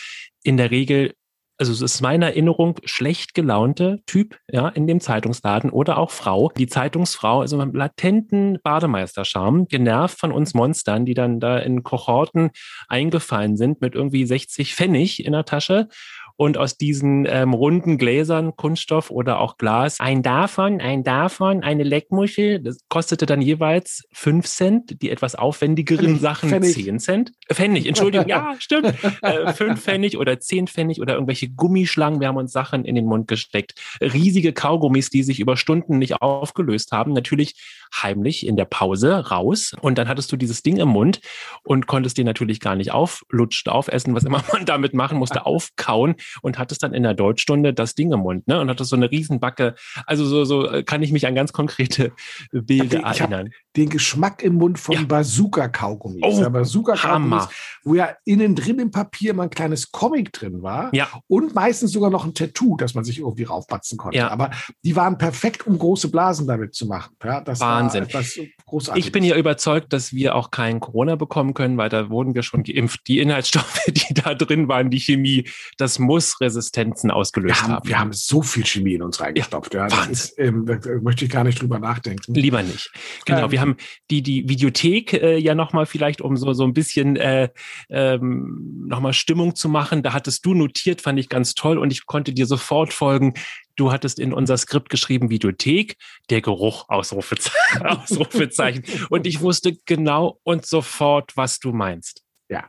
in der Regel also es ist meine Erinnerung, schlecht gelaunte Typ, ja, in dem Zeitungsladen oder auch Frau. Die Zeitungsfrau, also mit latenten Bademeisterscham, genervt von uns Monstern, die dann da in Kohorten eingefallen sind mit irgendwie 60 Pfennig in der Tasche und aus diesen ähm, runden Gläsern, Kunststoff oder auch Glas, ein davon, ein davon, eine Leckmuschel, das kostete dann jeweils fünf Cent, die etwas aufwendigeren Pfennig, Sachen Pfennig. zehn Cent. Pfennig, Entschuldigung, ja, stimmt. Äh, fünf Pfennig oder zehn Pfennig oder irgendwelche Gummischlangen. Wir haben uns Sachen in den Mund gesteckt. Riesige Kaugummis, die sich über Stunden nicht aufgelöst haben. Natürlich heimlich in der Pause raus. Und dann hattest du dieses Ding im Mund und konntest dir natürlich gar nicht auflutscht, aufessen, was immer man damit machen musste, aufkauen und hattest dann in der Deutschstunde das Ding im Mund, ne? Und hattest so eine Riesenbacke. Also so, so äh, kann ich mich an ganz konkrete Bilder Ich erinnern. den Geschmack im Mund von Ja. Bazooka-Kaugummis. Oh, Hammer. wo ja innen drin im Papier immer ein kleines Comic drin war Ja. und meistens sogar noch ein Tattoo, das man sich irgendwie raufpatzen konnte. Ja. Aber die waren perfekt, um große Blasen damit zu machen. Ja, das Wahnsinn. War großartig. Ich bin ja überzeugt, dass wir auch kein Corona bekommen können, weil da wurden wir schon geimpft. Die Inhaltsstoffe, die da drin waren, die Chemie, das muss Resistenzen wir ausgelöst haben, haben. wir haben so viel Chemie in uns reingestopft. Ja, das Wahnsinn. ist, ähm, da, da möchte ich gar nicht drüber nachdenken. Lieber nicht. Genau, Ähm, wir haben die, die Videothek äh, ja nochmal vielleicht, um so, so ein bisschen äh, ähm, nochmal Stimmung zu machen. Da hattest du notiert, fand ich ganz toll und ich konnte dir sofort folgen. Du hattest in unser Skript geschrieben, Videothek, der Geruch, Ausrufezeichen. Ausrufezeichen. Und ich wusste genau und sofort, was du meinst. Ja,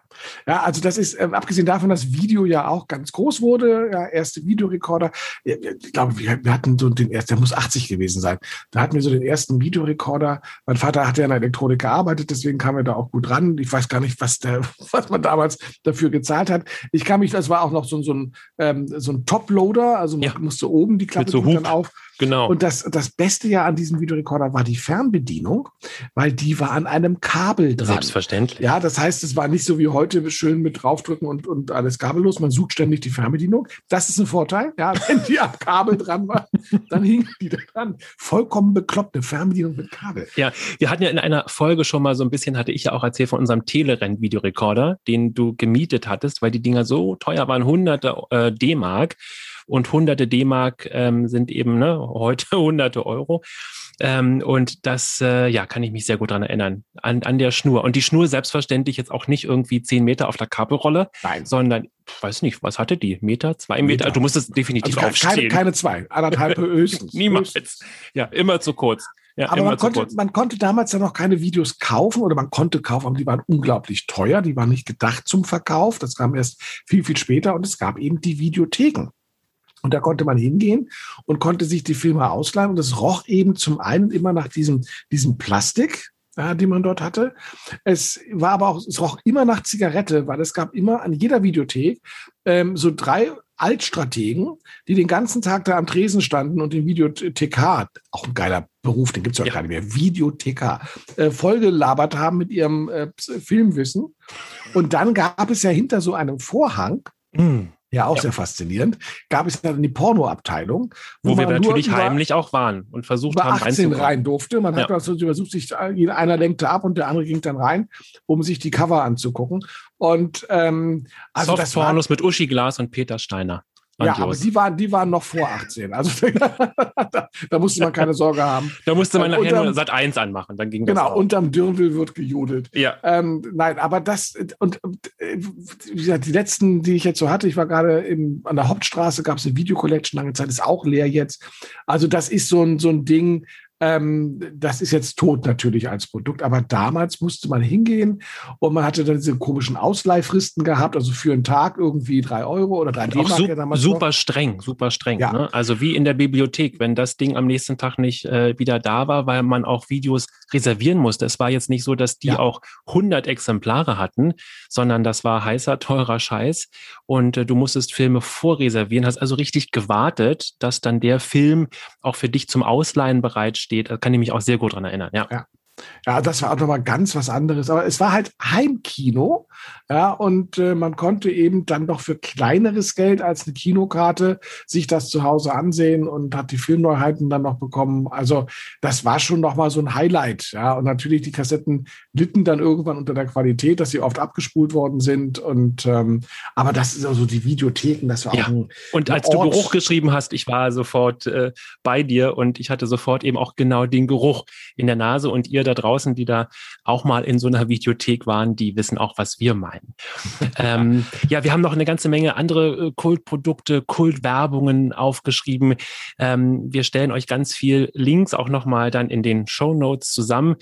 ja, also das ist, ähm, abgesehen davon, dass Video ja auch ganz groß wurde, ja, erste Videorekorder, Ja, ich glaube, wir, wir hatten so den ersten, der muss 80 gewesen sein, da hatten wir so den ersten Videorekorder. Mein Vater hat ja in der Elektronik gearbeitet, deswegen kam er da auch gut ran. Ich weiß gar nicht, was der, was man damals dafür gezahlt hat. Ich kann mich, das war auch noch so, so ein, ähm, so ein Toploader, also man Ja. musste oben die Klappe so dann auf. Genau. Und das, das Beste ja an diesem Videorekorder war die Fernbedienung, weil die war an einem Kabel dran. Selbstverständlich. Ja, das heißt, es war nicht so wie heute schön mit draufdrücken und, und alles kabellos. Man sucht ständig die Fernbedienung. Das ist ein Vorteil. Ja, wenn die am Kabel dran war, dann hingen die da dran. Vollkommen bekloppt, eine Fernbedienung mit Kabel. Ja, wir hatten ja in einer Folge schon mal so ein bisschen, hatte ich ja auch erzählt von unserem Telerenn-Videorekorder, den du gemietet hattest, weil die Dinger so teuer waren, hunderte äh, D-Mark. Und hunderte D-Mark ähm, sind eben ne, heute hunderte Euro. Ähm, und das, äh, ja, kann ich mich sehr gut dran erinnern. An, an der Schnur. Und die Schnur selbstverständlich jetzt auch nicht irgendwie zehn Meter auf der Kabelrolle, Nein. sondern, ich weiß nicht, was hatte die? Meter, zwei Meter? Meter. Du musstest definitiv Also aufstehen. keine, keine zwei, anderthalb höchstens. Niemals. Höchstens. Ja, immer zu kurz. Ja, Aber man konnte, man konnte damals ja noch keine Videos kaufen oder man konnte kaufen, aber die waren unglaublich teuer. Die waren nicht gedacht zum Verkauf. Das kam erst viel, viel später und es gab eben die Videotheken. Und da konnte man hingehen und konnte sich die Filme ausleihen. Und es roch eben zum einen immer nach diesem, diesem Plastik, ja, die man dort hatte. Es war aber auch, es roch immer nach Zigarette, weil es gab immer an jeder Videothek ähm, so drei Altstrategen, die den ganzen Tag da am Tresen standen und den Videothekar, auch ein geiler Beruf, den gibt's ja, Ja. gar nicht mehr, Videothekar, äh, vollgelabert haben mit ihrem äh, Filmwissen. Und dann gab es ja hinter so einem Vorhang, Hm. Ja auch Ja. sehr faszinierend, gab es dann die Pornoabteilung, Wo, wir man nur natürlich heimlich auch waren und versucht über haben 18 reinzukommen. rein durfte. Man hat Ja. also übersucht sich, einer lenkte ab und der andere ging dann rein, um sich die Cover anzugucken. Und ähm, also das war, Softpornos mit Uschi Glas und Peter Steiner. Ja, aber die waren, die waren noch vor 18. Also da, da musste man keine Sorge haben. da musste man nachher unterm- nur Sat 1 anmachen, dann ging das Genau, unterm Dirndl wird gejodelt. ja. Ähm, nein, aber das und, wie gesagt, die letzten, die ich jetzt so hatte, ich war gerade im, an der Hauptstraße, gab es eine Videocollection lange Zeit, ist auch leer jetzt. Also das ist so ein so ein Ding. Ähm, das ist jetzt tot natürlich als Produkt, aber damals musste man hingehen und man hatte dann diese komischen Ausleihfristen gehabt, also für einen Tag irgendwie drei Euro oder drei Auch D-Mark su ja super noch. streng, super streng. Ja. Ne? Also wie in der Bibliothek, wenn das Ding am nächsten Tag nicht äh, wieder da war, weil man auch Videos reservieren musste. Es war jetzt nicht so, dass die Ja. auch 100 Exemplare hatten, sondern das war heißer, teurer Scheiß. Und äh, du musstest Filme vorreservieren, hast also richtig gewartet, dass dann der Film auch für dich zum Ausleihen bereitsteht. Da kann ich mich auch sehr gut dran erinnern. Ja. Ja. Ja, das war auch nochmal ganz was anderes. Aber es war halt Heimkino. Ja, und äh, man konnte eben dann doch für kleineres Geld als eine Kinokarte sich das zu Hause ansehen und hat die Filmneuheiten dann noch bekommen. Also das war schon nochmal so ein Highlight. Ja, und natürlich die Kassetten litten dann irgendwann unter der Qualität, dass sie oft abgespult worden sind. Und ähm, aber das ist also die Videotheken, das war Ja. auch ein Und als du Ort- Geruch geschrieben hast, ich war sofort äh, bei dir und ich hatte sofort eben auch genau den Geruch in der Nase und ihr da draußen, die da auch mal in so einer Videothek waren, die wissen auch, was wir meinen. ähm, ja, wir haben noch eine ganze Menge andere äh, Kultprodukte, Kultwerbungen aufgeschrieben. Ähm, wir stellen euch ganz viel Links auch nochmal dann in den Show Notes zusammen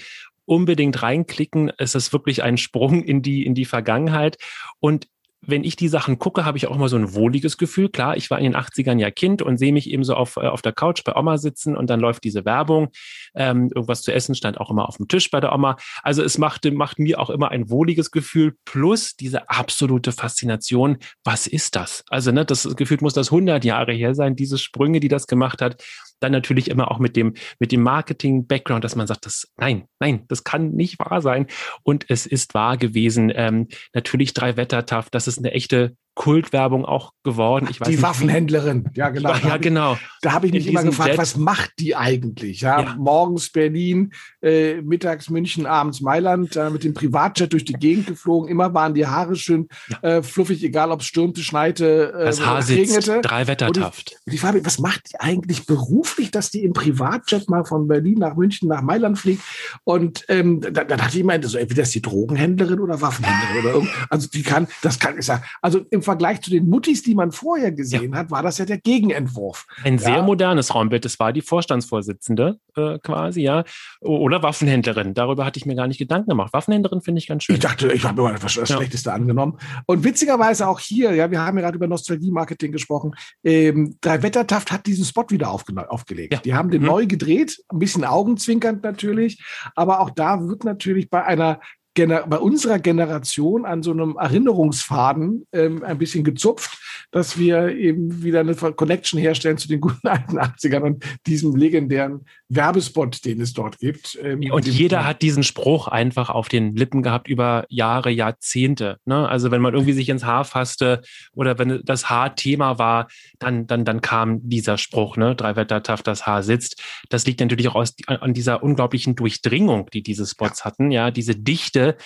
unbedingt reinklicken. Es ist wirklich ein Sprung in die, in die Vergangenheit. Und wenn ich die Sachen gucke, habe ich auch immer so ein wohliges Gefühl. Klar, ich war in den 80ern ja Kind und sehe mich eben so auf, äh, auf der Couch bei Oma sitzen und dann läuft diese Werbung. Ähm, irgendwas zu essen stand auch immer auf dem Tisch bei der Oma. Also es machte, macht mir auch immer ein wohliges Gefühl plus diese absolute Faszination. Was ist das? Also ne, das Gefühl muss das 100 Jahre her sein, diese Sprünge, die das gemacht hat. Dann natürlich immer auch mit dem, mit dem Marketing-Background, dass man sagt, das, nein, nein, das kann nicht wahr sein. Und es ist wahr gewesen. Ähm, natürlich drei Wettertaft, das ist eine echte Kultwerbung auch geworden. Ich weiß die nicht, Waffenhändlerin, ja genau. Ja, ja genau. Da habe ich mich immer gefragt, Jet. was macht die eigentlich? Ja, ja. Morgens Berlin, äh, mittags München, abends Mailand, äh, mit dem Privatjet durch die Gegend geflogen. Immer waren die Haare schön ja. äh, fluffig, egal ob es stürmte, schneite, äh, das Haar sitzt, regnete. Drei Wettertaft. Und die Frage, was macht die eigentlich beruflich, dass die im Privatjet mal von Berlin nach München nach Mailand fliegt? Und ähm, da, da, dachte ich immer, so, entweder ist die Drogenhändlerin oder Waffenhändlerin oder Also die kann, das kann ich sagen. Also im Vergleich zu den Muttis, die man vorher gesehen ja. hat, war das ja der Gegenentwurf. Ein ja. sehr modernes Raumbild. Das war die Vorstandsvorsitzende äh, quasi, ja. Oder Waffenhändlerin. Darüber hatte ich mir gar nicht Gedanken gemacht. Waffenhändlerin finde ich ganz schön. Ich dachte, ich habe immer das, das ja. Schlechteste angenommen. Und witzigerweise auch hier, ja, wir haben ja gerade über Nostalgie-Marketing gesprochen. Ähm, Drei Wettertaft hat diesen Spot wieder aufgelegt. Die haben den mhm. neu gedreht, ein bisschen augenzwinkernd natürlich, aber auch da wird natürlich bei einer bei unserer Generation an so einem Erinnerungsfaden ähm, ein bisschen gezupft, dass wir eben wieder eine Connection herstellen zu den guten alten 80ern und diesem legendären Werbespot, den es dort gibt. Ähm, und jeder hat diesen Spruch einfach auf den Lippen gehabt über Jahre, Jahrzehnte. Ne? Also wenn man irgendwie sich ins Haar fasste oder wenn das Haar Thema war, dann, dann, dann kam dieser Spruch, ne? drei Wetter taff, das Haar sitzt. Das liegt natürlich auch aus, an dieser unglaublichen Durchdringung, die diese Spots ja. hatten, ja, diese Dichte Geschichte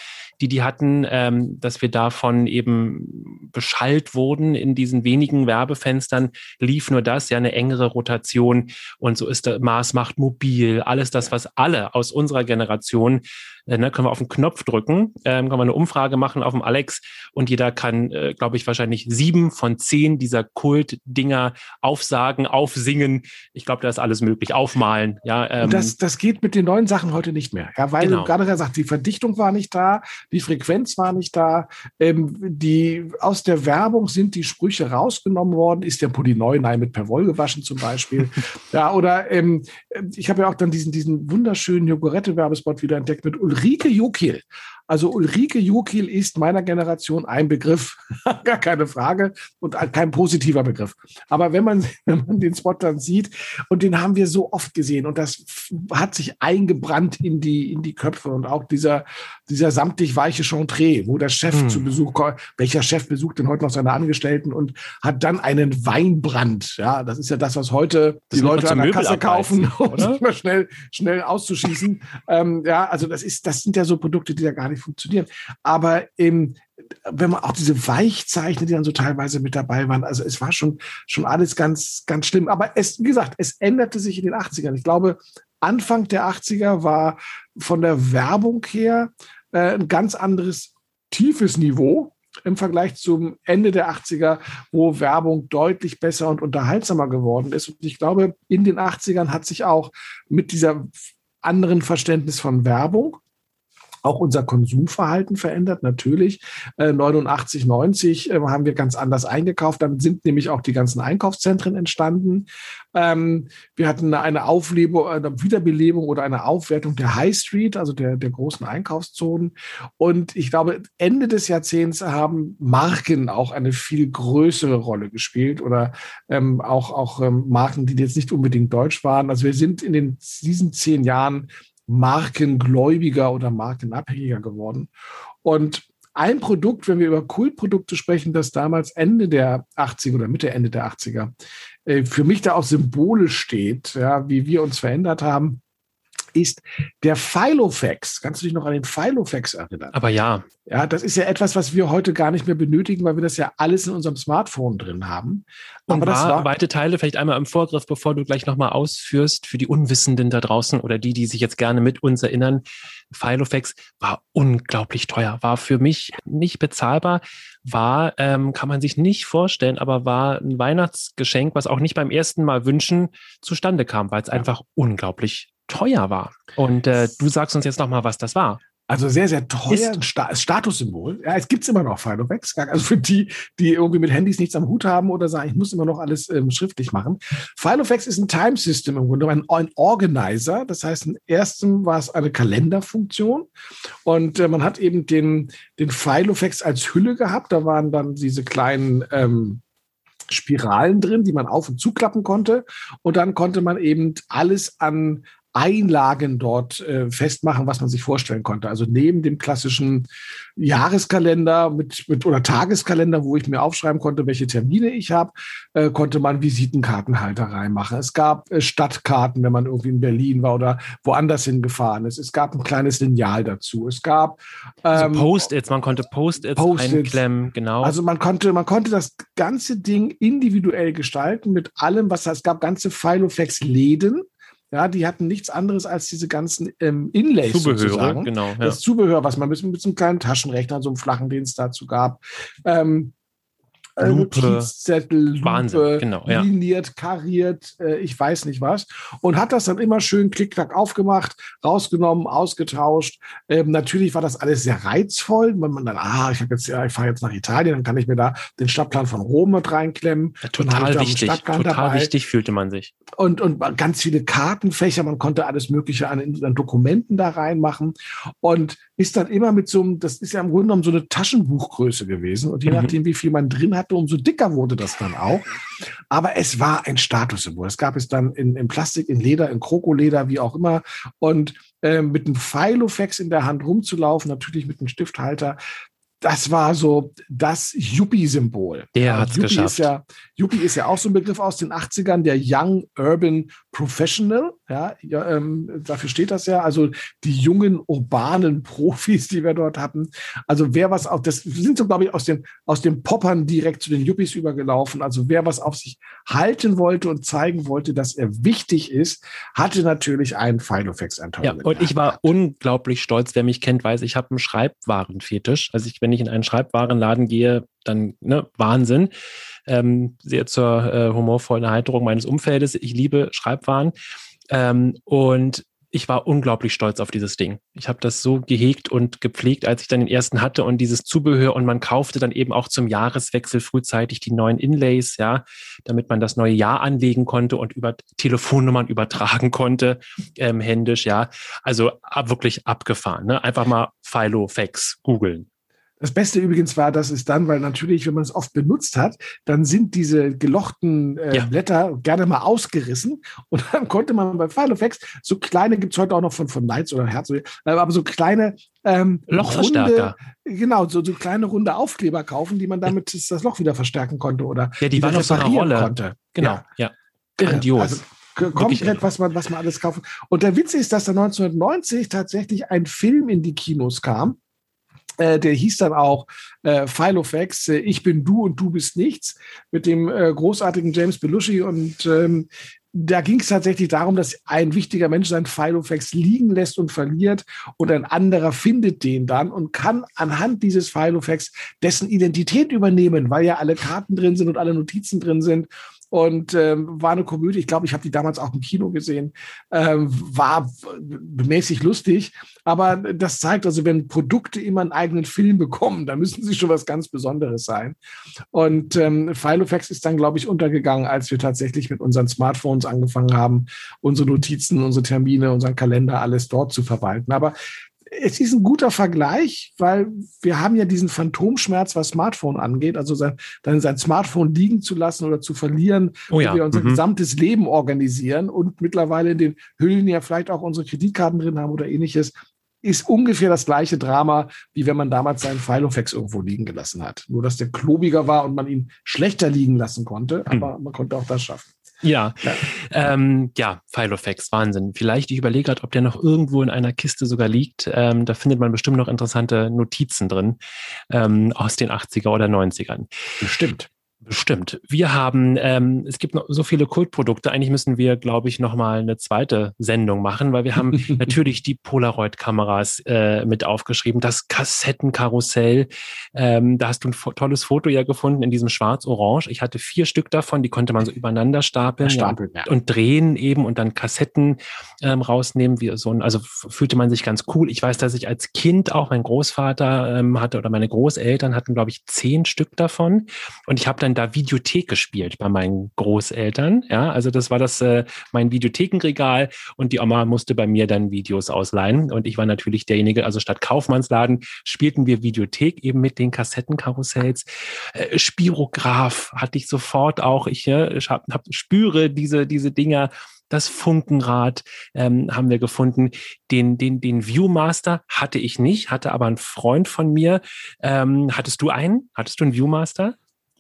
die die hatten, ähm, dass wir davon eben beschallt wurden in diesen wenigen Werbefenstern, lief nur das, ja eine engere Rotation und so ist der Mars macht mobil, alles das, was alle aus unserer Generation äh, ne, können wir auf den Knopf drücken, ähm, können wir eine Umfrage machen auf dem Alex und jeder kann, äh, glaube ich, wahrscheinlich sieben von zehn dieser Kult-Dinger aufsagen, aufsingen. Ich glaube, da ist alles möglich. Aufmalen. Ja, ähm, das, das geht mit den neuen Sachen heute nicht mehr. Ja, weil genau. du gerade gesagt die Verdichtung war nicht da, die Frequenz war nicht da. Ähm, die, aus der Werbung sind die Sprüche rausgenommen worden. Ist der Pulli neu? Nein, mit per Woll gewaschen zum Beispiel. ja, oder ähm, ich habe ja auch dann diesen, diesen wunderschönen Jogurette-Werbespot wieder entdeckt mit Ulrike Jokil also Ulrike Jokil ist meiner Generation ein Begriff, gar keine Frage und kein positiver Begriff. Aber wenn man, wenn man den Spot dann sieht, und den haben wir so oft gesehen und das hat sich eingebrannt in die, in die Köpfe und auch dieser, dieser samtig weiche Chantre, wo der Chef hm. zu Besuch kommt, welcher Chef besucht denn heute noch seine Angestellten und hat dann einen Weinbrand. Ja, das ist ja das, was heute das die Leute an der Kasse kaufen, um sich mal schnell, schnell auszuschießen. ähm, ja, also das ist, das sind ja so Produkte, die da gar nicht funktionieren. Aber eben, wenn man auch diese Weichzeichner, die dann so teilweise mit dabei waren, also es war schon, schon alles ganz, ganz schlimm. Aber es, wie gesagt, es änderte sich in den 80ern. Ich glaube, Anfang der 80er war von der Werbung her äh, ein ganz anderes tiefes Niveau im Vergleich zum Ende der 80er, wo Werbung deutlich besser und unterhaltsamer geworden ist. Und ich glaube, in den 80ern hat sich auch mit dieser anderen Verständnis von Werbung auch unser Konsumverhalten verändert, natürlich. Äh, 89, 90 äh, haben wir ganz anders eingekauft. Damit sind nämlich auch die ganzen Einkaufszentren entstanden. Ähm, wir hatten eine Auflebung, eine Wiederbelebung oder eine Aufwertung der High Street, also der, der großen Einkaufszonen. Und ich glaube, Ende des Jahrzehnts haben Marken auch eine viel größere Rolle gespielt oder ähm, auch, auch ähm, Marken, die jetzt nicht unbedingt deutsch waren. Also wir sind in den, diesen zehn Jahren markengläubiger oder markenabhängiger geworden. Und ein Produkt, wenn wir über Kultprodukte sprechen, das damals Ende der 80er oder Mitte, Ende der 80er äh, für mich da auch symbolisch steht, ja, wie wir uns verändert haben, ist der Filofax. Kannst du dich noch an den Filofax erinnern? Aber ja. Ja, das ist ja etwas, was wir heute gar nicht mehr benötigen, weil wir das ja alles in unserem Smartphone drin haben. Und Aber das war war, weite Teile, vielleicht einmal im Vorgriff, bevor du gleich nochmal ausführst, für die Unwissenden da draußen oder die, die sich jetzt gerne mit uns erinnern. Filofax war unglaublich teuer, war für mich nicht bezahlbar, war, ähm, kann man sich nicht vorstellen, aber war ein Weihnachtsgeschenk, was auch nicht beim ersten Mal wünschen zustande kam, weil es einfach unglaublich teuer war. Und äh, du sagst uns jetzt nochmal, was das war. Also sehr, sehr teuer, Ist- ein Sta Statussymbol. Ja, es gibt's immer noch Filofax. Also für die, die irgendwie mit Handys nichts am Hut haben oder sagen, ich muss immer noch alles ähm, schriftlich machen. Filofax ist ein Time System im Grunde, ein, ein Organizer. Das heißt, im ersten war es eine Kalenderfunktion und äh, man hat eben den, den Filofax als Hülle gehabt. Da waren dann diese kleinen ähm, Spiralen drin, die man auf- und zuklappen konnte. Und dann konnte man eben alles an Einlagen dort äh, festmachen, was man sich vorstellen konnte. Also neben dem klassischen Jahreskalender mit, mit oder Tageskalender, wo ich mir aufschreiben konnte, welche Termine ich habe, äh, konnte man Visitenkartenhalter reinmachen. Es gab äh, Stadtkarten, wenn man irgendwie in Berlin war oder woanders hingefahren ist. Es gab ein kleines Lineal dazu. Es gab Also ähm, Post-its, man konnte Post-its Post-its. einklemmen, genau. also man konnte, man konnte das ganze Ding individuell gestalten mit allem, was es gab ganze Filofax-Läden. Ja, die hatten nichts anderes als diese ganzen ähm, Inlays Zubehöre, sozusagen. genau. Ja. Das Zubehör, was man mit, mit so einem kleinen Taschenrechner, so einem flachen, den es dazu gab. Ähm, äh, Lupe. Notizzettel, Lupe, Wahnsinn, genau, ja. liniert, kariert, äh, ich weiß nicht was. Und hat das dann immer schön klick-klack aufgemacht, rausgenommen, ausgetauscht. Ähm, natürlich war das alles sehr reizvoll, wenn man dann, ah, ich jetzt, ja, ich fahre jetzt nach Italien, dann kann ich mir da den Stadtplan von Rom mit reinklemmen. Ja, total wichtig, total dabei wichtig fühlte man sich. und, und ganz viele Kartenfächer. Man konnte alles Mögliche an, an Dokumenten da reinmachen und ist dann immer mit so einem, das ist ja im Grunde genommen so eine Taschenbuchgröße gewesen. Und je Mhm. nachdem, wie viel man drin hatte, umso dicker wurde das dann auch. Aber es war ein Statussymbol. Es gab es dann in, in Plastik, in Leder, in Krokoleder, wie auch immer. Und äh, mit einem Filofax in der Hand rumzulaufen, natürlich mit einem Stifthalter. Das war so das Yuppie-Symbol. Der hat's Yuppie geschafft. Ist ja, Yuppie ist ja auch so ein Begriff aus den 80ern, der Young Urban Professional. Ja, ähm, dafür steht das ja. Also die jungen urbanen Profis, die wir dort hatten. Also wer was auf, das sind so, glaube ich, aus den, aus den Poppern direkt zu den Yuppies übergelaufen. Also wer was auf sich halten wollte und zeigen wollte, dass er wichtig ist, hatte natürlich einen Filofax ein Ja, und ich war unglaublich stolz. Wer mich kennt, weiß, ich habe einen Schreibwarenfetisch. Also ich, wenn ich in einen Schreibwarenladen gehe, dann ne, Wahnsinn. Ähm, sehr zur äh, humorvollen Erheiterung meines Umfeldes. Ich liebe Schreibwaren. Ähm, und ich war unglaublich stolz auf dieses Ding. Ich habe das so gehegt und gepflegt, als ich dann den ersten hatte und dieses Zubehör und man kaufte dann eben auch zum Jahreswechsel frühzeitig die neuen Inlays, ja, damit man das neue Jahr anlegen konnte und über Telefonnummern übertragen konnte, ähm, händisch, ja. Also ab, wirklich abgefahren, ne? Einfach mal Filofax googeln. Das Beste übrigens war, dass es dann, weil natürlich, wenn man es oft benutzt hat, dann sind diese gelochten äh, Ja. Blätter gerne mal ausgerissen und dann konnte man bei Filofax so kleine, gibt's heute auch noch von, von Knights oder Herz, äh, aber so kleine ähm, Lochverstärker. Runde, genau, so, so kleine runde Aufkleber kaufen, die man damit das, das Loch wieder verstärken konnte oder Ja, die wieder waren auf so einer Rolle. konnte. Genau, Ja. ja. Grandios. Also, komplett, was man, was man alles kaufen. Und der Witz ist, dass da 1990 tatsächlich ein Film in die Kinos kam. Äh, der hieß dann auch äh, Filofax, äh, Ich bin du und du bist nichts, mit dem äh, großartigen James Belushi. Und ähm, da ging es tatsächlich darum, dass ein wichtiger Mensch seinen Filofax liegen lässt und verliert und ein anderer findet den dann und kann anhand dieses Filofax dessen Identität übernehmen, weil ja alle Karten drin sind und alle Notizen drin sind. Und ähm, war eine Komödie. Ich glaube, ich habe die damals auch im Kino gesehen. Ähm, war mäßig lustig. Aber das zeigt also, wenn Produkte immer einen eigenen Film bekommen, dann müssen sie schon was ganz Besonderes sein. Und ähm, Filofax ist dann, glaube ich, untergegangen, als wir tatsächlich mit unseren Smartphones angefangen haben, unsere Notizen, unsere Termine, unseren Kalender, alles dort zu verwalten. Aber es ist ein guter Vergleich, weil wir haben ja diesen Phantomschmerz, was Smartphone angeht, also sein, dann sein Smartphone liegen zu lassen oder zu verlieren, Oh ja, wir unser mhm. gesamtes Leben organisieren und mittlerweile in den Hüllen ja vielleicht auch unsere Kreditkarten drin haben oder ähnliches, ist ungefähr das gleiche Drama, wie wenn man damals seinen Filofax irgendwo liegen gelassen hat. Nur, dass der klobiger war und man ihn schlechter liegen lassen konnte, Hm. aber man konnte auch das schaffen. Ja, ja, ähm, ja Filofax, Wahnsinn. Vielleicht, ich überlege gerade, ob der noch irgendwo in einer Kiste sogar liegt. Ähm, da findet man bestimmt noch interessante Notizen drin ähm, aus den 80er oder 90ern. Bestimmt. Bestimmt. Wir haben, ähm, es gibt noch so viele Kultprodukte. Eigentlich müssen wir, glaube ich, nochmal eine zweite Sendung machen, weil wir haben natürlich die Polaroid-Kameras äh, mit aufgeschrieben, das Kassettenkarussell. Ähm, da hast du ein tolles Foto ja gefunden in diesem Schwarz-Orange. Ich hatte vier Stück davon, die konnte man so übereinander stapeln, Stapeln ja, und drehen eben und dann Kassetten ähm, rausnehmen. Wie so ein, also fühlte man sich ganz cool. Ich weiß, dass ich als Kind auch mein Großvater ähm, hatte oder meine Großeltern hatten, glaube ich, zehn Stück davon. Und ich habe dann da Videothek gespielt bei meinen Großeltern. Ja, also das war das äh, mein Videothekenregal und die Oma musste bei mir dann Videos ausleihen und ich war natürlich derjenige, also statt Kaufmannsladen spielten wir Videothek eben mit den Kassettenkarussells. Äh, Spirograph hatte ich sofort auch. Ich, äh, hab, hab, spüre diese diese Dinger das Funkenrad ähm, haben wir gefunden. Den, den, den Viewmaster hatte ich nicht, hatte aber ein Freund von mir. Ähm, hattest du einen? Hattest du einen Viewmaster?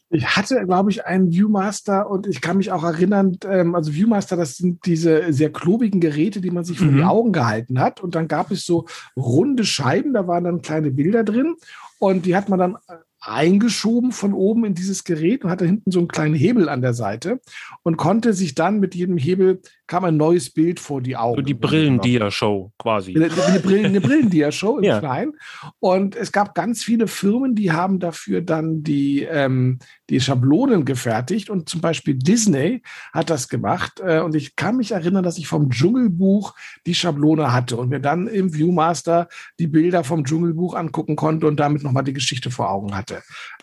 Ich hatte, glaube ich, einen Viewmaster und ich kann mich auch erinnern, ähm, also Viewmaster, das sind diese sehr klobigen Geräte, die man sich vor mhm. die Augen gehalten hat. Und dann gab es so runde Scheiben, da waren dann kleine Bilder drin und die hat man dann äh, eingeschoben von oben in dieses Gerät und hatte hinten so einen kleinen Hebel an der Seite und konnte sich dann mit jedem Hebel kam ein neues Bild vor die Augen. So die Brillendia-Show quasi. Eine, eine, Brillen, eine Brillendia-Show im ja. Kleinen. Und es gab ganz viele Firmen, die haben dafür dann die, ähm, die Schablonen gefertigt. Und zum Beispiel Disney hat das gemacht. Äh, und ich kann mich erinnern, dass ich vom Dschungelbuch die Schablone hatte und mir dann im Viewmaster die Bilder vom Dschungelbuch angucken konnte und damit nochmal die Geschichte vor Augen hatte.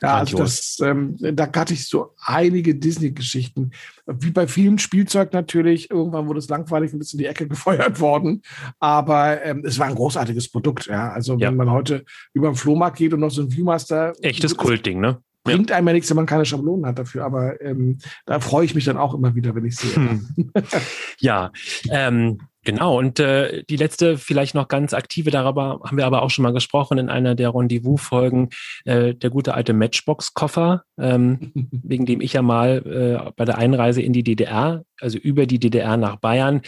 Ja, also das, ähm, da hatte ich so einige Disney-Geschichten. Wie bei vielen Spielzeug natürlich, irgendwann wurde es langweilig ein bisschen in die Ecke gefeuert worden. Aber ähm, es war ein großartiges Produkt. Ja. Also ja. wenn man heute über den Flohmarkt geht und noch so ein Viewmaster. Echtes Kultding, ne? Bringt einem ja nichts, wenn man keine Schablonen hat dafür, aber ähm, da freue ich mich dann auch immer wieder, wenn ich sehe. Hm. ja, ähm, Genau, und äh, die letzte, vielleicht noch ganz aktive, darüber haben wir aber auch schon mal gesprochen in einer der Rendezvous-Folgen, äh, der gute alte Matchbox-Koffer, ähm, wegen dem ich ja mal äh, bei der Einreise in die DDR, also über die DDR nach Bayern,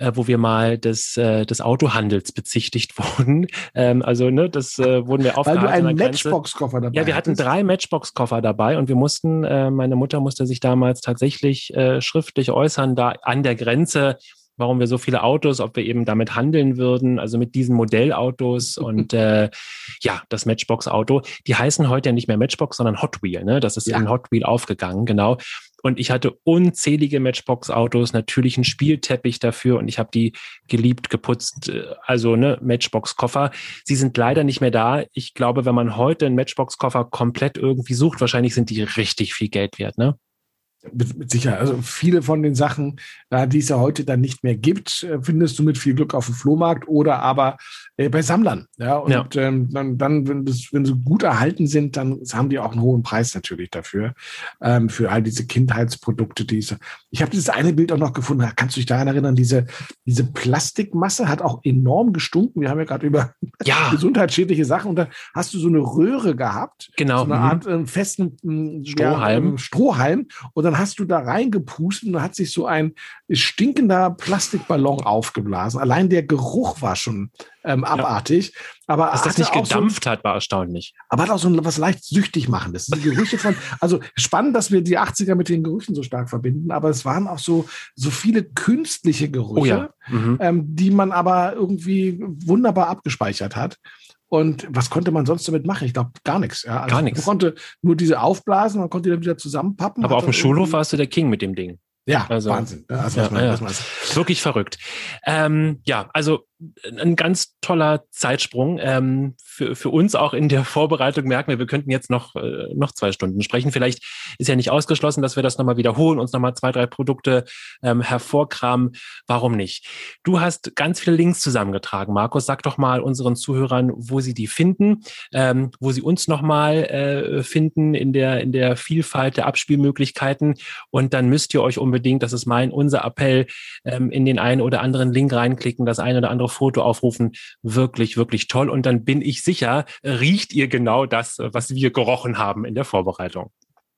äh, wo wir mal des, äh, des Autohandels bezichtigt wurden. Ähm, also, ne, das äh, wurden wir aufgehalten. Weil du einen Matchbox-Koffer dabei Ja, wir hatten drei Matchbox-Koffer dabei und wir mussten, äh, meine Mutter musste sich damals tatsächlich äh, schriftlich äußern, da an der Grenze warum wir so viele Autos, ob wir eben damit handeln würden, also mit diesen Modellautos und äh, ja, das Matchbox-Auto, die heißen heute ja nicht mehr Matchbox, sondern Hot Wheel, ne? Das ist ja. in Hot Wheel aufgegangen, genau. Und ich hatte unzählige Matchbox-Autos, natürlich einen Spielteppich dafür und ich habe die geliebt, geputzt, äh, also ne, Matchbox-Koffer. Sie sind leider nicht mehr da. Ich glaube, wenn man heute einen Matchbox-Koffer komplett irgendwie sucht, wahrscheinlich sind die richtig viel Geld wert, ne? Mit, mit Sicherheit. Also viele von den Sachen, äh, die es ja heute dann nicht mehr gibt, äh, findest du mit viel Glück auf dem Flohmarkt oder aber äh, bei Sammlern. Ja, und ja. Ähm, dann, dann wenn, das, wenn sie gut erhalten sind, dann haben die auch einen hohen Preis natürlich dafür, ähm, für all diese Kindheitsprodukte. Diese. Ich habe dieses eine Bild auch noch gefunden, kannst du dich daran erinnern, diese, diese Plastikmasse hat auch enorm gestunken. Wir haben ja gerade über ja. gesundheitsschädliche Sachen und da hast du so eine Röhre gehabt. Genau. So eine mhm. Art äh, festen Strohhalm. Ja, Strohhalm. Und dann hast du da reingepustet und da hat sich so ein stinkender Plastikballon aufgeblasen. Allein der Geruch war schon ähm, abartig. Ja. Aber Dass das nicht gedampft so, hat, war erstaunlich. Aber hat auch so was leicht süchtig machendes. Die Gerüche von, also spannend, dass wir die 80er mit den Gerüchen so stark verbinden, aber es waren auch so, so viele künstliche Gerüche, oh ja. mhm. ähm, die man aber irgendwie wunderbar abgespeichert hat. Und was konnte man sonst damit machen? Ich glaube, gar nichts. Ja. Also gar nichts. Man konnte nur diese aufblasen, man konnte die dann wieder zusammenpappen. Aber auf dem Schulhof warst du der King mit dem Ding. Ja, also, Wahnsinn. Also, ja, man, ja. Wirklich verrückt. Ähm, ja, also ein ganz toller Zeitsprung. Ähm, für, für uns auch in der Vorbereitung merken wir, wir könnten jetzt noch, äh, noch zwei Stunden sprechen. Vielleicht ist ja nicht ausgeschlossen, dass wir das nochmal wiederholen, uns nochmal zwei, drei Produkte ähm, hervorkramen. Warum nicht? Du hast ganz viele Links zusammengetragen. Markus, sag doch mal unseren Zuhörern, wo sie die finden, ähm, wo sie uns nochmal äh, finden in der, in der Vielfalt der Abspielmöglichkeiten. Und dann müsst ihr euch unbedingt, das ist mein, unser Appell, ähm, in den einen oder anderen Link reinklicken, das eine oder andere Foto aufrufen. Wirklich, wirklich toll. Und dann bin ich sicher, riecht ihr genau das, was wir gerochen haben in der Vorbereitung.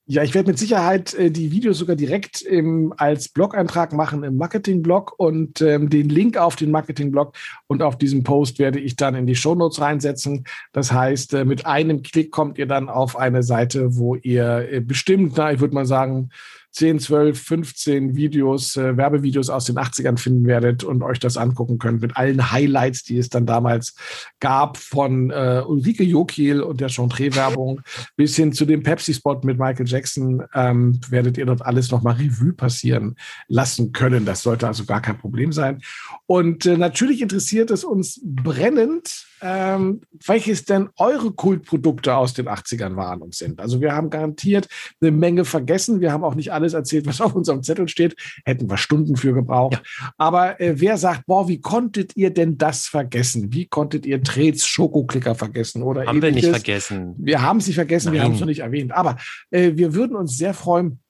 Ja, ich werde mit Sicherheit äh, die Videos sogar direkt im, als Blog-Eintrag machen im Marketing-Blog und ähm, den Link auf den Marketing-Blog und auf diesem Post werde ich dann in die Shownotes reinsetzen. Das heißt, äh, mit einem Klick kommt ihr dann auf eine Seite, wo ihr äh, bestimmt, na, ich würde mal sagen, 10, 12, 15 Videos, äh, Werbevideos aus den 80ern finden werdet und euch das angucken könnt mit allen Highlights, die es dann damals gab, von äh, Ulrike Jokiel und der Chantre-Werbung bis hin zu dem Pepsi-Spot mit Michael Jackson, ähm, werdet ihr dort alles nochmal Revue passieren lassen können. Das sollte also gar kein Problem sein. Und äh, natürlich interessiert es uns brennend, ähm, welches denn eure Kultprodukte aus den 80ern waren und sind. Also wir haben garantiert eine Menge vergessen. Wir haben auch nicht alles erzählt, was auf unserem Zettel steht. Hätten wir Stunden für gebraucht. Ja. Aber äh, wer sagt, boah, wie konntet ihr denn das vergessen? Wie konntet ihr Trets Schokoklicker vergessen? Oder haben ähnliches? wir nicht vergessen. Wir haben sie vergessen, Nein. wir haben es noch nicht erwähnt. Aber äh, wir würden uns sehr freuen,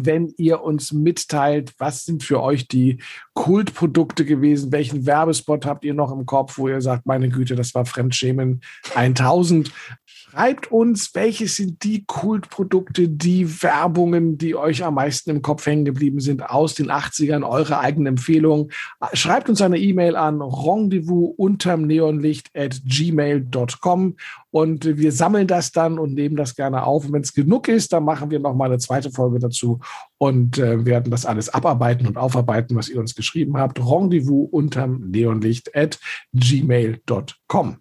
wenn ihr uns mitteilt, was sind für euch die Kultprodukte gewesen, welchen Werbespot habt ihr noch im Kopf, wo ihr sagt, meine Güte, das war Fremdschämen 1000. Schreibt uns, welches sind die Kultprodukte, die Werbungen, die euch am meisten im Kopf hängen geblieben sind aus den 80ern, eure eigenen Empfehlungen. Schreibt uns eine E-Mail an rendezvous unterm Neonlicht at gmail.com und wir sammeln das dann und nehmen das gerne auf. Und wenn es genug ist, dann machen wir nochmal eine zweite Folge dazu und äh, werden das alles abarbeiten und aufarbeiten, was ihr uns geschrieben habt. Rendezvous unterm Neonlicht at gmail.com.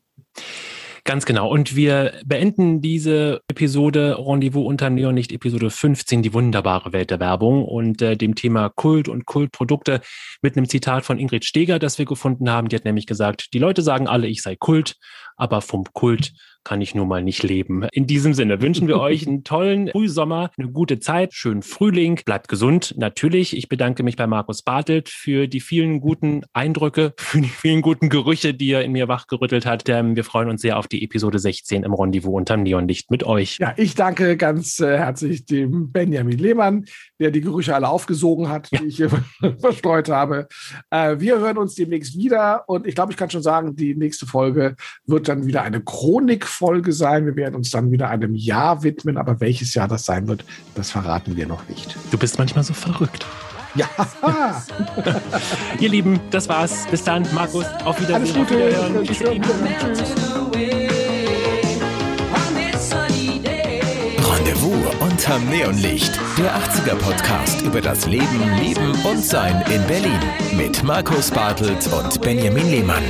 Ganz genau. Und wir beenden diese Episode Rendezvous unter Neon nicht Episode 15, die wunderbare Welt der Werbung und äh, dem Thema Kult und Kultprodukte mit einem Zitat von Ingrid Steger, das wir gefunden haben. Die hat nämlich gesagt, die Leute sagen alle, ich sei Kult, aber vom Kult kann ich nun mal nicht leben. In diesem Sinne wünschen wir euch einen tollen Frühsommer, eine gute Zeit, schönen Frühling, bleibt gesund. Natürlich, ich bedanke mich bei Markus Bartelt für die vielen guten Eindrücke, für die vielen guten Gerüche, die er in mir wachgerüttelt hat. Wir freuen uns sehr auf die Episode 16 im Rendezvous unterm Neonlicht mit euch. Ja, ich danke ganz äh, herzlich dem Benjamin Lehmann, der die Gerüche alle aufgesogen hat, ja. die ich hier verstreut habe. Äh, wir hören uns demnächst wieder und ich glaube, ich kann schon sagen, die nächste Folge wird dann wieder eine Chronik Folge sein. Wir werden uns dann wieder einem Jahr widmen, aber welches Jahr das sein wird, das verraten wir noch nicht. Du bist manchmal so verrückt. Ja. Ihr Lieben, das war's. Bis dann, Markus. Auf Wiedersehen. Alles Gute. Auf Wiedersehen. Rendezvous unterm Neonlicht. Der 80er Podcast über das Leben, Leben und Sein in Berlin. Mit Markus Bartelt und Benjamin Lehmann.